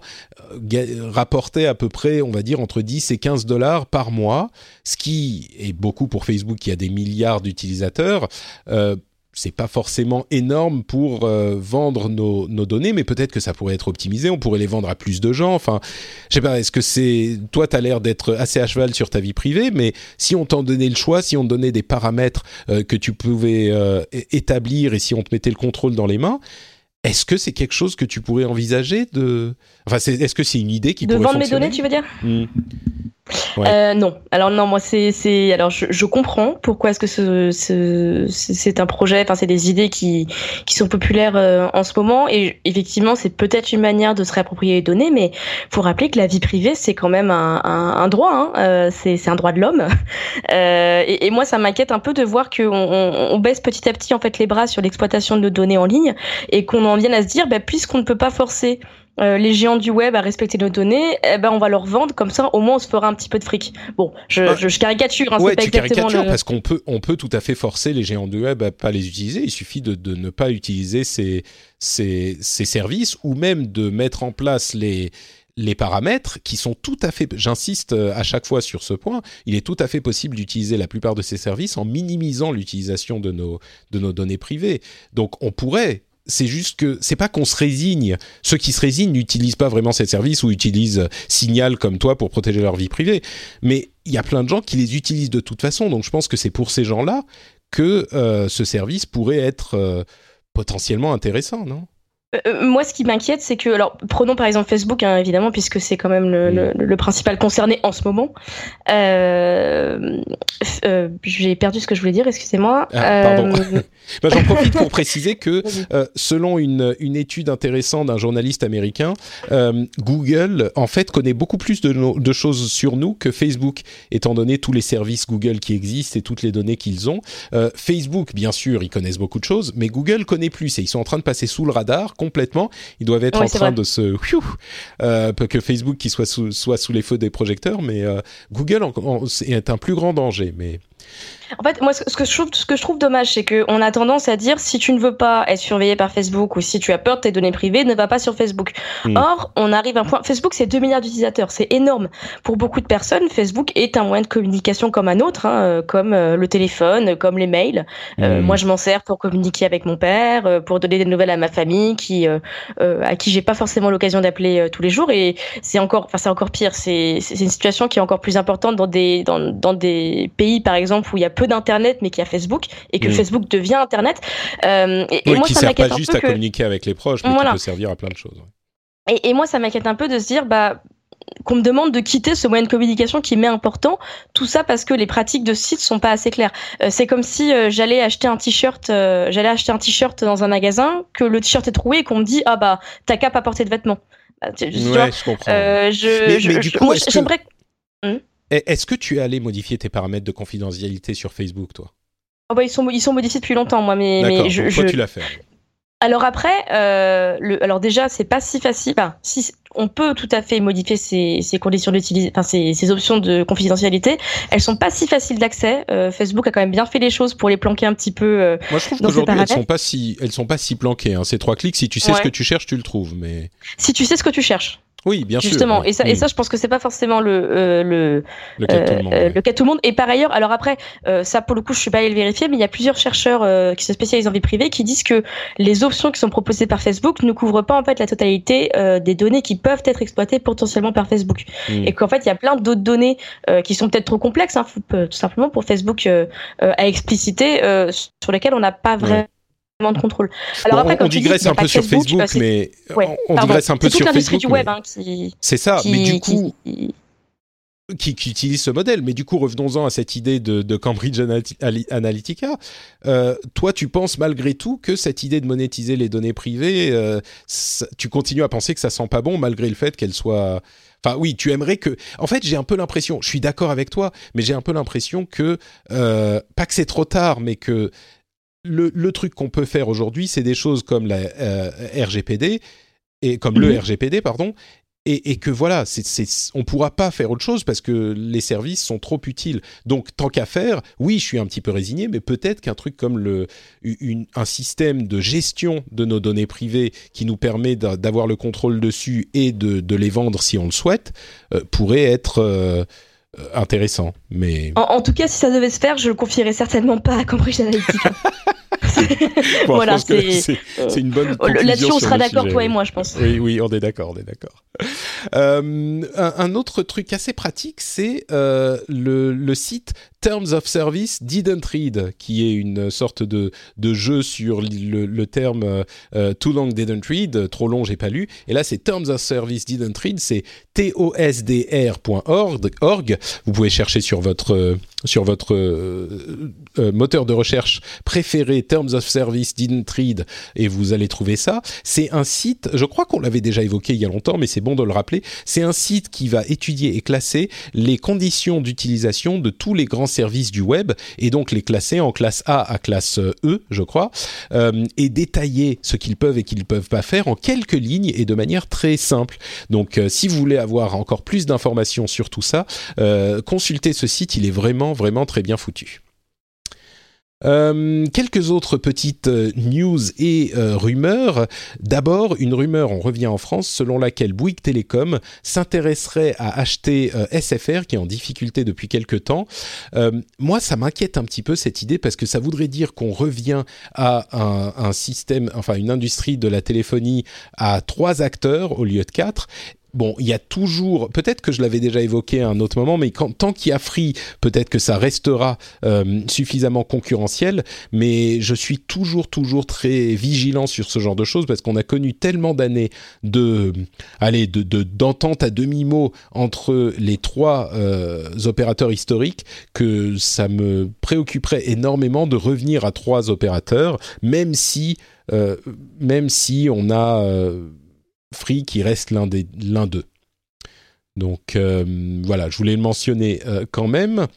euh, rapportaient à peu près, on va dire, entre 10 et 15 dollars par mois, ce qui est beaucoup pour Facebook qui a des milliards d'utilisateurs. Euh, c'est pas forcément énorme pour euh, vendre nos, données, mais peut-être que ça pourrait être optimisé. On pourrait les vendre à plus de gens. Enfin, je sais pas. Est-ce que c'est toi, tu as l'air d'être assez à cheval sur ta vie privée, mais si on t'en donnait le choix, si on donnait des paramètres euh, que tu pouvais établir et si on te mettait le contrôle dans les mains, est-ce que c'est quelque chose que tu pourrais envisager de Enfin, est-ce que c'est une idée qui de pourrait vendre mes données, tu veux dire? Mmh. Euh, non. Alors non, moi c'est c'est alors je, je, comprends pourquoi est-ce que ce, ce c'est un projet. Enfin, c'est des idées qui qui sont populaires euh, en ce moment et effectivement c'est peut-être une manière de se réapproprier les données, mais faut rappeler que la vie privée c'est quand même un, un, un droit. Hein. Euh, c'est c'est un droit de l'homme. Euh, et, et, moi ça m'inquiète un peu de voir qu'on on, on, baisse petit à petit en fait les bras sur l'exploitation de nos données en ligne et qu'on en vienne à se dire bah, puisqu'on ne peut pas forcer euh, les géants du web à respecter nos données, eh ben on va leur vendre comme ça, au moins on se fera un petit peu de fric. Bon, je, ah. je, caricature, hein, ouais, pas tu exactement caricatures parce qu'on peut, on peut tout à fait forcer les géants du web à pas les utiliser. Il suffit de, de ne pas utiliser ces, ces, ces services ou même de mettre en place les les paramètres qui sont tout à fait, j'insiste euh, à chaque fois sur ce point, il est tout à fait possible d'utiliser la plupart de ces services en minimisant l'utilisation de nos, de nos données privées. Donc on pourrait c'est juste que c'est pas qu'on se résigne. Ceux qui se résignent n'utilisent pas vraiment ces services ou utilisent Signal comme toi pour protéger leur vie privée. Mais il y a plein de gens qui les utilisent de toute façon. Donc je pense que c'est pour ces gens-là que euh, ce service pourrait être euh, potentiellement intéressant, non? Euh, euh, moi, ce qui m'inquiète, c'est que, alors, prenons par exemple Facebook, hein, évidemment, puisque c'est quand même le, le, le, principal concerné en ce moment. Euh, euh, J'ai perdu ce que je voulais dire, excusez-moi. Ah, pardon. Bah, J'en profite pour préciser que, selon une, une, étude intéressante d'un journaliste américain, Google, en fait, connaît beaucoup plus de, no de, choses sur nous que Facebook, étant donné tous les services Google qui existent et toutes les données qu'ils ont. Facebook, bien sûr, ils connaissent beaucoup de choses, mais Google connaît plus et ils sont en train de passer sous le radar complètement. Ils doivent être en train vrai. de se euh, que Facebook qui soit sous, soit sous les feux des projecteurs, mais euh, Google en, en, est un plus grand danger. Mais en fait, moi, ce que je trouve, ce que je trouve dommage, c'est qu'on a tendance à dire si tu ne veux pas être surveillé par Facebook ou si tu as peur de tes données privées, ne va pas sur Facebook. Mmh. Or, on arrive à un point. Facebook, c'est 2 milliards d'utilisateurs, c'est énorme. Pour beaucoup de personnes, Facebook est un moyen de communication comme un autre, hein, euh, comme euh, le téléphone, comme les mails. Mmh. Euh, moi, je m'en sers pour communiquer avec mon père, euh, pour donner des nouvelles à ma famille, qui, euh, à qui j'ai pas forcément l'occasion d'appeler tous les jours. Et c'est encore, enfin, c'est encore pire. C'est une situation qui est encore plus importante dans des, dans, dans des pays, par exemple, où il y a peu d'internet mais qui a Facebook et que mmh. Facebook devient internet euh, et, oui, et moi qui ça sert pas juste à peu que... communiquer avec les proches mais voilà. qui peut servir à plein de choses et, et moi ça m'inquiète un peu de se dire bah qu'on me demande de quitter ce moyen de communication qui m'est important, tout ça parce que les pratiques de site sont pas assez claires. Euh, c'est comme si euh, j'allais acheter un t-shirt, euh, j'allais acheter un t-shirt dans un magasin, que le t-shirt est troué et qu'on me dit ah bah t'as qu'à pas porter de vêtements. Bah, tu, ouais, vois, je comprends. je, mais, je, mais du je, coup, moi, est-ce que... j'aimerais. Hmm est-ce que tu es allé modifier tes paramètres de confidentialité sur Facebook, toi? Oh bah, ils, sont, ils sont modifiés depuis longtemps, moi, mais, mais je, toi, je... tu l'as fait. Alors après, euh, le, alors déjà, c'est pas si facile. Enfin, si on peut tout à fait modifier ces, ces conditions d'utilisation, enfin ces, ces, options de confidentialité. Elles sont pas si faciles d'accès. Euh, Facebook a quand même bien fait les choses pour les planquer un petit peu. Euh, Moi, je trouve qu'aujourd'hui, elles sont pas si, elles sont pas si planquées. Hein. Ces trois clics, si tu sais ouais. ce que tu cherches, tu le trouves. Mais si tu sais ce que tu cherches. Oui, bien Justement. sûr. Et ça, et ça, je pense que c'est pas forcément le euh, le le cas, de tout le, monde, euh, ouais. le cas de tout le monde. Et par ailleurs, alors après, euh, ça pour le coup, je suis pas allé le vérifier, mais il y a plusieurs chercheurs euh, qui se spécialisent en vie privée qui disent que les options qui sont proposées par Facebook ne couvrent pas en fait la totalité euh, des données qui peuvent être exploitées potentiellement par Facebook. Mmh. Et qu'en fait, il y a plein d'autres données euh, qui sont peut-être trop complexes, hein, tout simplement pour Facebook euh, à expliciter, euh, sur lesquelles on n'a pas vraiment de contrôle. Alors bon, après, on, on digresse dis, un peu sur Facebook, Facebook mais ouais, on pardon. digresse un peu sur Facebook. du web hein, qui. C'est ça, qui, mais du coup. Qui, qui, qui, utilise ce modèle. Mais du coup, revenons-en à cette idée de, de Cambridge Analytica. Euh, toi, tu penses malgré tout que cette idée de monétiser les données privées, euh, ça, tu continues à penser que ça sent pas bon malgré le fait qu'elle soit. Enfin, oui, tu aimerais que. En fait, j'ai un peu l'impression. Je suis d'accord avec toi, mais j'ai un peu l'impression que euh, pas que c'est trop tard, mais que le, le truc qu'on peut faire aujourd'hui, c'est des choses comme la euh, RGPD et comme le mhm. RGPD, pardon, et, que voilà, c'est, c'est, on pourra pas faire autre chose parce que les services sont trop utiles. Donc, tant qu'à faire, oui, je suis un petit peu résigné, mais peut-être qu'un truc comme le, un système de gestion de nos données privées qui nous permet d'avoir le contrôle dessus et de, de, les vendre si on le souhaite euh, pourrait être euh, intéressant. Mais en, tout cas, si ça devait se faire, je le confierais certainement pas à Cambridge Analytica. voilà, c'est une bonne. Là-dessus, on sera d'accord, toi et moi, je pense. Oui, oui, on est d'accord, on est d'accord. Euh, un, autre truc assez pratique, c'est euh, le, le, site Terms of Service Didn't Read, qui est une sorte de, de jeu sur le, le terme euh, Too Long Didn't Read, trop long, j'ai pas lu. Et là, c'est Terms of Service Didn't Read, c'est tosdr.org. Vous pouvez chercher sur votre sur votre moteur de recherche préféré Terms of Service Didn't Read et vous allez trouver ça. C'est un site, je crois qu'on l'avait déjà évoqué il y a longtemps, mais c'est bon de le rappeler, c'est un site qui va étudier et classer les conditions d'utilisation de tous les grands services du web et donc les classer en classe A à classe E, je crois, euh, et détailler ce qu'ils peuvent et qu'ils ne peuvent pas faire en quelques lignes et de manière très simple. Donc euh, si vous voulez avoir encore plus d'informations sur tout ça, euh, consultez ce site, il est vraiment vraiment très bien foutu. Euh, quelques autres petites euh, news et euh, rumeurs. D'abord, une rumeur, on revient en France, selon laquelle Bouygues Télécom s'intéresserait à acheter SFR, qui est en difficulté depuis quelque temps. moi, ça m'inquiète un petit peu cette idée parce que ça voudrait dire qu'on revient à un, système, enfin une industrie de la téléphonie à trois acteurs au lieu de quatre bon, il y a toujours, peut-être que je l'avais déjà évoqué à un autre moment, mais quand, tant qu'il y a Free, peut-être que ça restera euh, suffisamment concurrentiel, mais je suis toujours, toujours très vigilant sur ce genre de choses parce qu'on a connu tellement d'années de, allez, de, d'entente à demi-mot entre les trois euh, opérateurs historiques que ça me préoccuperait énormément de revenir à trois opérateurs, même si, euh, même si on a Free qui reste l'un des l'un d'eux. Donc euh, voilà, je voulais le mentionner euh, quand même.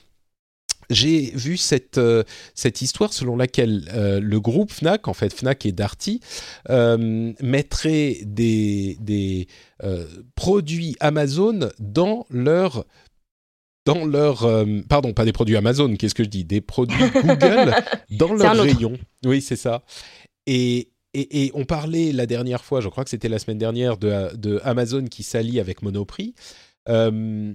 J'ai vu cette, euh, cette histoire selon laquelle le groupe Fnac, en fait Fnac et Darty, mettrait des, des produits Amazon dans leur dans leur pardon pas des produits Amazon qu'est-ce que je dis? Des produits Google dans leur rayon oui c'est ça et et, on parlait la dernière fois, je crois que c'était la semaine dernière, de, Amazon qui s'allie avec Monoprix. Euh,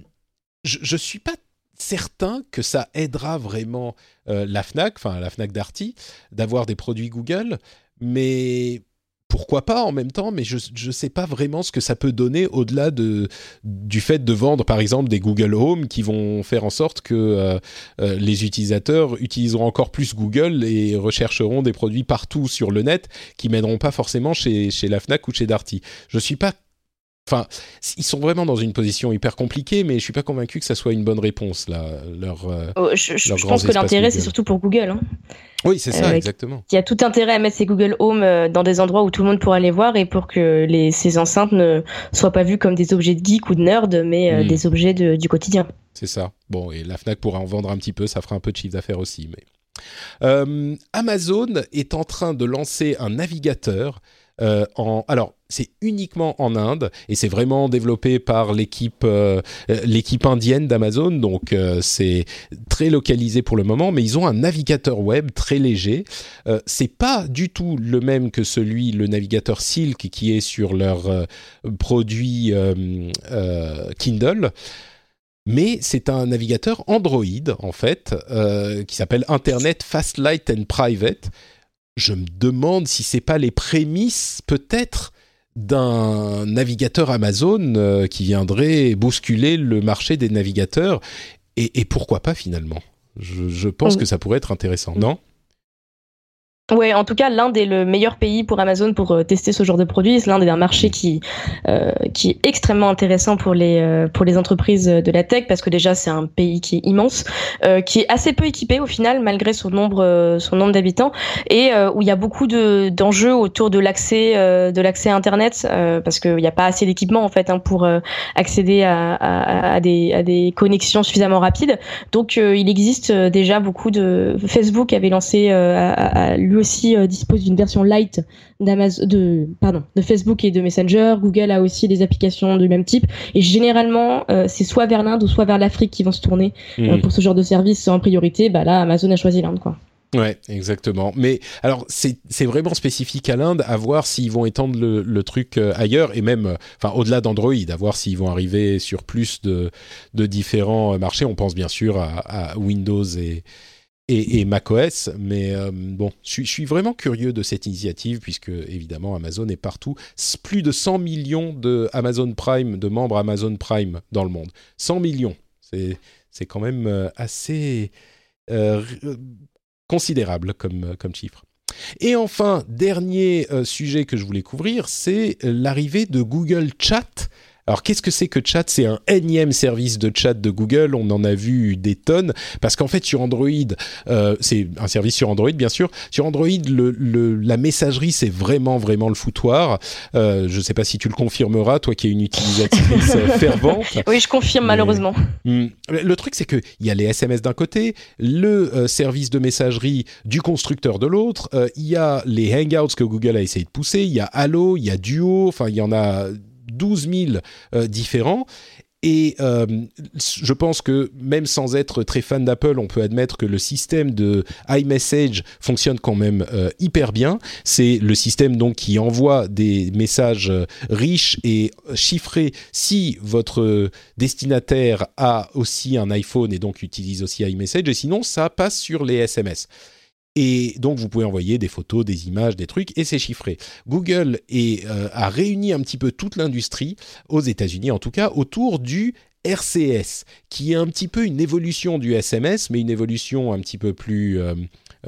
je ne suis pas certain que ça aidera vraiment euh, la Fnac, enfin la Fnac Darty, d'avoir des produits Google, mais pourquoi pas en même temps, mais je ne sais pas vraiment ce que ça peut donner au-delà de, du fait de vendre par exemple des Google Home qui vont faire en sorte que euh, euh, les utilisateurs utiliseront encore plus Google et rechercheront des produits partout sur le net qui mèneront pas forcément chez, chez la FNAC ou chez Darty. Je suis pas Enfin, ils sont vraiment dans une position hyper compliquée, mais je suis pas convaincu que ça soit une bonne réponse là. Leur, euh, oh, je, pense que l'intérêt c'est surtout pour Google. Hein. Oui, c'est ça, euh, exactement. Il y a tout intérêt à mettre ces Google Home euh, dans des endroits où tout le monde pourra les voir et pour que les, ces enceintes ne soient pas vues comme des objets de geek ou de nerd, mais hmm. des objets du quotidien. C'est ça. Bon, et la Fnac pourra en vendre un petit peu, ça fera un peu de chiffre d'affaires aussi, mais. Amazon est en train de lancer un navigateur euh, en, alors, c'est uniquement en Inde et c'est vraiment développé par l'équipe euh, l'équipe indienne d'Amazon, donc euh, c'est très localisé pour le moment. Mais ils ont un navigateur web très léger. c'est pas du tout le même que celui le navigateur Silk qui est sur leur produit Kindle mais c'est un navigateur Android en fait qui s'appelle Internet Fast Light and Private je me demande si c'est pas les prémices peut-être d'un navigateur Amazon euh, qui viendrait bousculer le marché des navigateurs. Et, pourquoi pas finalement? Je, pense que ça pourrait être intéressant, non? Ouais, en tout cas, l'Inde est le meilleur pays pour Amazon pour euh, tester ce genre de produit. L'Inde est un marché qui euh, qui est extrêmement intéressant pour les euh, pour les entreprises de la tech parce que déjà c'est un pays qui est immense, euh, qui est assez peu équipé au final malgré son nombre euh, son nombre d'habitants et où il y a beaucoup de d'enjeux autour de l'accès de l'accès à Internet parce qu'il n'y a pas assez d'équipement en fait hein, pour accéder à, à, à, des à des connexions suffisamment rapides. Donc il existe déjà beaucoup de Facebook avait lancé à, à lui aussi dispose d'une version light de pardon, de Facebook et de Messenger. Google a aussi des applications du même type. Et généralement, c'est soit vers l'Inde ou soit vers l'Afrique qui vont se tourner mmh. pour ce genre de service en priorité. Bah là, Amazon a choisi l'Inde, quoi. Ouais, exactement. Mais alors, c'est vraiment spécifique à l'Inde, à voir s'ils vont étendre le, le, truc euh, ailleurs et même, euh, enfin, au-delà d'Android, à voir s'ils vont arriver sur plus de, de différents euh, marchés. On pense bien sûr à, à Windows et, et, macOS, mais bon, je, suis vraiment curieux de cette initiative puisque évidemment Amazon est partout. Plus de 100 millions de Amazon Prime, de membres Amazon Prime dans le monde. 100 millions, c'est quand même assez considérable comme, euh, comme chiffre. Et enfin, dernier euh, sujet que je voulais couvrir, c'est euh, l'arrivée de Google Chat alors qu'est-ce que c'est que Chat? C'est un énième service de chat de Google. On en a vu des tonnes parce qu'en fait sur Android, euh, c'est un service sur Android bien sûr. Sur Android, le, la messagerie c'est vraiment vraiment le foutoir. Euh, je ne sais pas si tu le confirmeras, toi qui es une utilisatrice fervente. Oui, je confirme malheureusement. Hmm, le truc c'est que il y a les SMS d'un côté, le euh, service de messagerie du constructeur de l'autre. Il y a les Hangouts que Google a essayé de pousser. Il y a Allo, il y a Duo. Enfin, il y en a 12 000 euh, différents. Et euh, je pense que même sans être très fan d'Apple, on peut admettre que le système de iMessage fonctionne quand même euh, hyper bien. C'est le système donc qui envoie des messages riches et chiffrés si votre destinataire a aussi un iPhone et donc utilise aussi iMessage. Et sinon, ça passe sur les SMS. Et donc, vous pouvez envoyer des photos, des images, des trucs, et c'est chiffré. Google euh, a réuni un petit peu toute l'industrie, aux États-Unis en tout cas, autour du RCS, qui est un petit peu une évolution du SMS, mais une évolution un petit peu plus euh,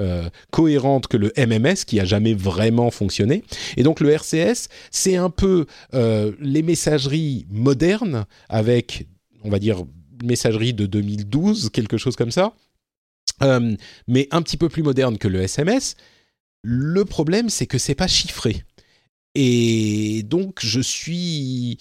euh, cohérente que le MMS, qui a jamais vraiment fonctionné. Et donc, le RCS, c'est un peu les messageries modernes, avec, on va dire, messagerie de 2012, quelque chose comme ça euh, mais un petit peu plus moderne que le SMS. Le problème, c'est que c'est pas chiffré. Et donc, je suis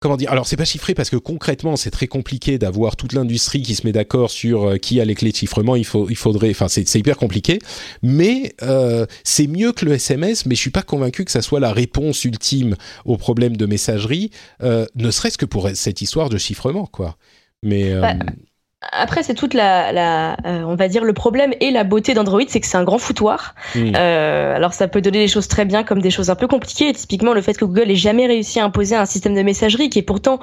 comment dire Alors c'est pas chiffré parce que concrètement c'est très compliqué d'avoir toute l'industrie qui se met d'accord sur euh, qui a les clés de chiffrement. Il faut, il faudrait, enfin c'est hyper compliqué. Mais euh, c'est mieux que le SMS. Mais je suis pas convaincu que ça soit la réponse ultime au problème de messagerie, ne serait-ce que pour cette histoire de chiffrement quoi. Mais bah, après, c'est toute la, la euh, on va dire, le problème et la beauté d'Android, c'est que c'est un grand foutoir. Euh, alors, ça peut donner des choses très bien comme des choses un peu compliquées. typiquement, le fait que Google ait jamais réussi à imposer un système de messagerie qui est pourtant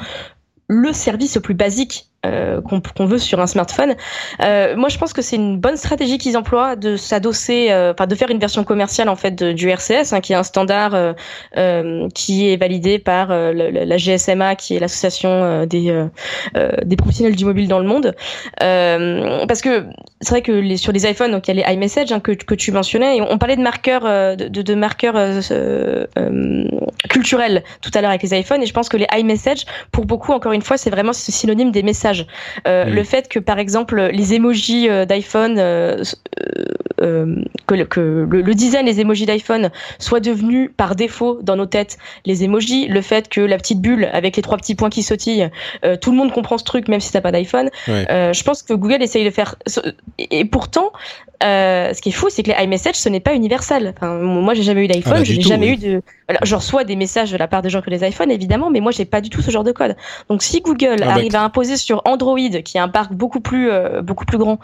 le service le plus basique euh, qu'on veut sur un smartphone. Euh, moi, je pense que c'est une bonne stratégie qu'ils emploient de s'adosser, euh, enfin de faire une version commerciale en fait du RCS, hein, qui est un standard qui est validé par la GSMA, qui est l'association des des professionnels du mobile dans le monde. parce que c'est vrai que les, sur les iPhones, donc il y a les iMessage hein, que, que tu mentionnais, et on parlait de marqueurs de, de, marqueurs culturels tout à l'heure avec les iPhones, et je pense que les iMessage, pour beaucoup, encore une fois, c'est vraiment synonyme des messages euh, le fait que par exemple les emojis euh, d'iPhone, euh, que, le, design des emojis d'iPhone soit devenu par défaut dans nos têtes les emojis, le fait que la petite bulle avec les trois petits points qui sautillent, tout le monde comprend ce truc même si t'as pas d'iPhone. je pense que Google essaye de faire et pourtant ce qui est fou, c'est que les iMessage, ce n'est pas universel. Enfin, moi, j'ai jamais eu d'iPhone, ah bah, je n'ai jamais eu de. Alors, je reçois des messages de la part des gens que les iPhones, évidemment, mais moi, j'ai pas du tout ce genre de code. Donc, si Google ah bah, arrive à imposer sur Android, qui est un parc beaucoup plus, euh, beaucoup plus grand,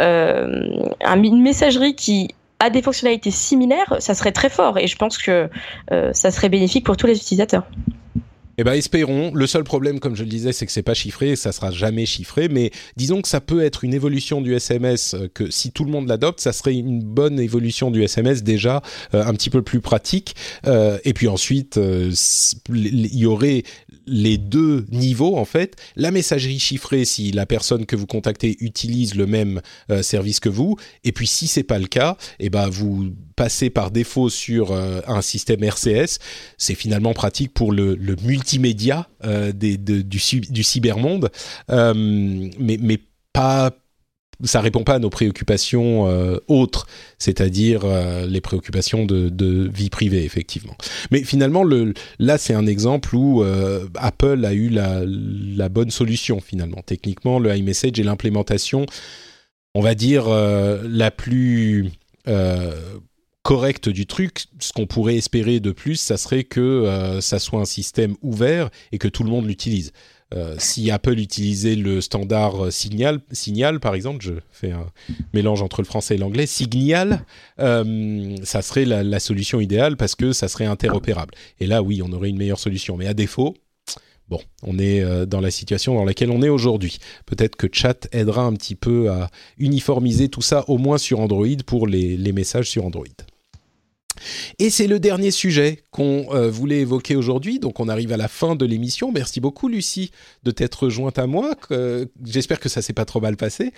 euh, une messagerie qui a des fonctionnalités similaires, ça serait très fort. Et je pense que euh, ça serait bénéfique pour tous les utilisateurs. Eh ben espérons. Le seul problème, comme je le disais, c'est que c'est pas chiffré, et ça sera jamais chiffré. Mais disons que ça peut être une évolution du SMS que si tout le monde l'adopte, ça serait une bonne évolution du SMS déjà un petit peu plus pratique. Et puis ensuite, il y aurait les deux niveaux en fait. La messagerie chiffrée si la personne que vous contactez utilise le même service que vous. Et puis si c'est pas le cas, eh ben vous passez par défaut sur un système RCS. C'est finalement pratique pour le, multimédia euh, des, du, du, cybermonde, euh, mais, mais pas ça répond pas à nos préoccupations euh, autres, c'est-à-dire les préoccupations de, vie privée, effectivement. Mais finalement, le, là, c'est un exemple où Apple a eu la, la, bonne solution, finalement. Techniquement, le iMessage est l'implémentation, on va dire, la plus correcte du truc. Ce qu'on pourrait espérer de plus, ça serait que ça soit un système ouvert et que tout le monde l'utilise. Euh, si Apple utilisait le standard Signal, Signal par exemple, je fais un mélange entre le français et l'anglais, Signal, euh, ça serait la, solution idéale parce que ça serait interopérable. Et là, oui, on aurait une meilleure solution. Mais à défaut, bon, on est euh, dans la situation dans laquelle on est aujourd'hui. Peut-être que Chat aidera un petit peu à uniformiser tout ça, au moins sur Android, pour les messages sur Android. Et c'est le dernier sujet qu'on euh, voulait évoquer aujourd'hui. Donc on arrive à la fin de l'émission. Merci beaucoup Lucie de t'être jointe à moi. J'espère que ça s'est pas trop mal passé.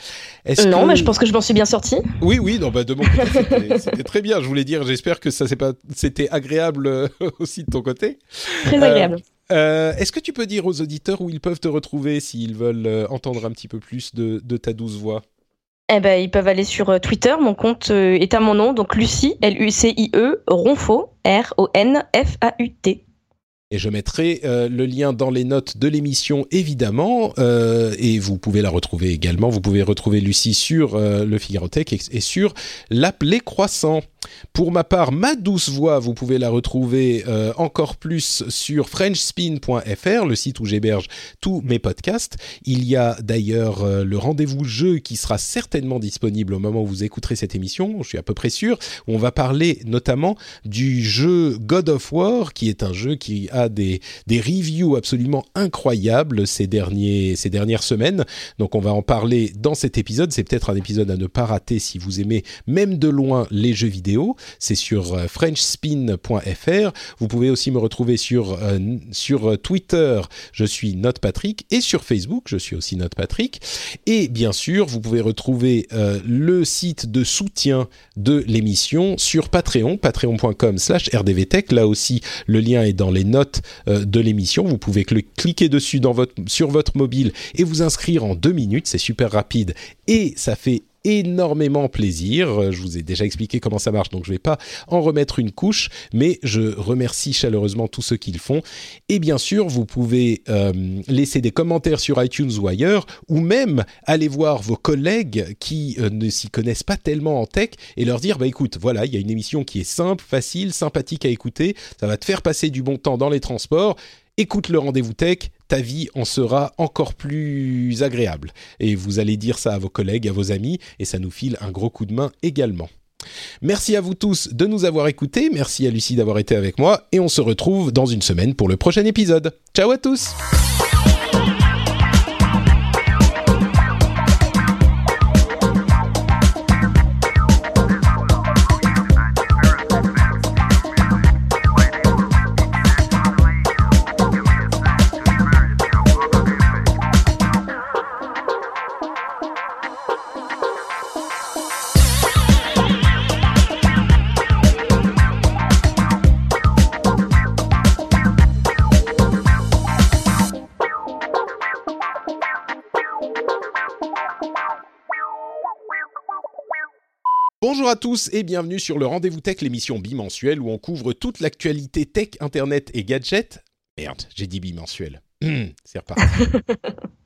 Non, mais je pense que je m'en suis bien sorti. Oui, oui, non, bah, de mon côté c'était très bien. Je voulais dire, j'espère que ça pas, c'était agréable euh, aussi de ton côté. Très agréable. Euh, est-ce que tu peux dire aux auditeurs où ils peuvent te retrouver s'ils veulent entendre un petit peu plus de, de ta douce voix? Eh ben, ils peuvent aller sur euh, Twitter. Mon compte euh, est à mon nom, donc Lucie, L-U-C-I-E, Ronfo, R-O-N-F-A-U-T. Et je mettrai euh, le lien dans les notes de l'émission, évidemment. et vous pouvez la retrouver également. Vous pouvez retrouver Lucie sur le Figaro Tech et, et sur l'app Les Croissants. Pour ma part, ma douce voix, vous pouvez la retrouver euh, encore plus sur frenchspin.fr, le site où j'héberge tous mes podcasts. Il y a d'ailleurs euh, le rendez-vous jeu qui sera certainement disponible au moment où vous écouterez cette émission, je suis à peu près sûr, on va parler notamment du jeu God of War, qui est un jeu qui a des, des reviews absolument incroyables ces, derniers, ces dernières semaines. Donc on va en parler dans cet épisode. C'est peut-être un épisode à ne pas rater si vous aimez même de loin les jeux vidéo c'est sur euh, frenchspin.fr. Vous pouvez aussi me retrouver sur, euh, sur euh, Twitter, je suis NotePatrick, et sur Facebook, je suis aussi NotePatrick. Et bien sûr, vous pouvez retrouver le site de soutien de l'émission sur Patreon, patreon.com slash rdvtech. Là aussi, le lien est dans les notes de l'émission. Vous pouvez cliquer dessus dans votre, sur votre mobile et vous inscrire en deux minutes. C'est super rapide et ça fait énormément plaisir. Euh, je vous ai déjà expliqué comment ça marche, donc je ne vais pas en remettre une couche, mais je remercie chaleureusement tous ceux qui le font. Et bien sûr, vous pouvez euh, laisser des commentaires sur iTunes ou ailleurs, ou même aller voir vos collègues qui euh, ne s'y connaissent pas tellement en tech et leur dire, bah écoute, voilà, il y a une émission qui est simple, facile, sympathique à écouter, ça va te faire passer du bon temps dans les transports écoute le rendez-vous tech, ta vie en sera encore plus agréable. Et vous allez dire ça à vos collègues, à vos amis, et ça nous file un gros coup de main également. Merci à vous tous de nous avoir écoutés, merci à Lucie d'avoir été avec moi, et on se retrouve dans une semaine pour le prochain épisode. Ciao à tous Bonjour à tous et bienvenue sur le Rendez-vous Tech, l'émission bimensuelle où on couvre toute l'actualité tech, internet et gadgets. Merde, j'ai dit bimensuel. C'est reparti.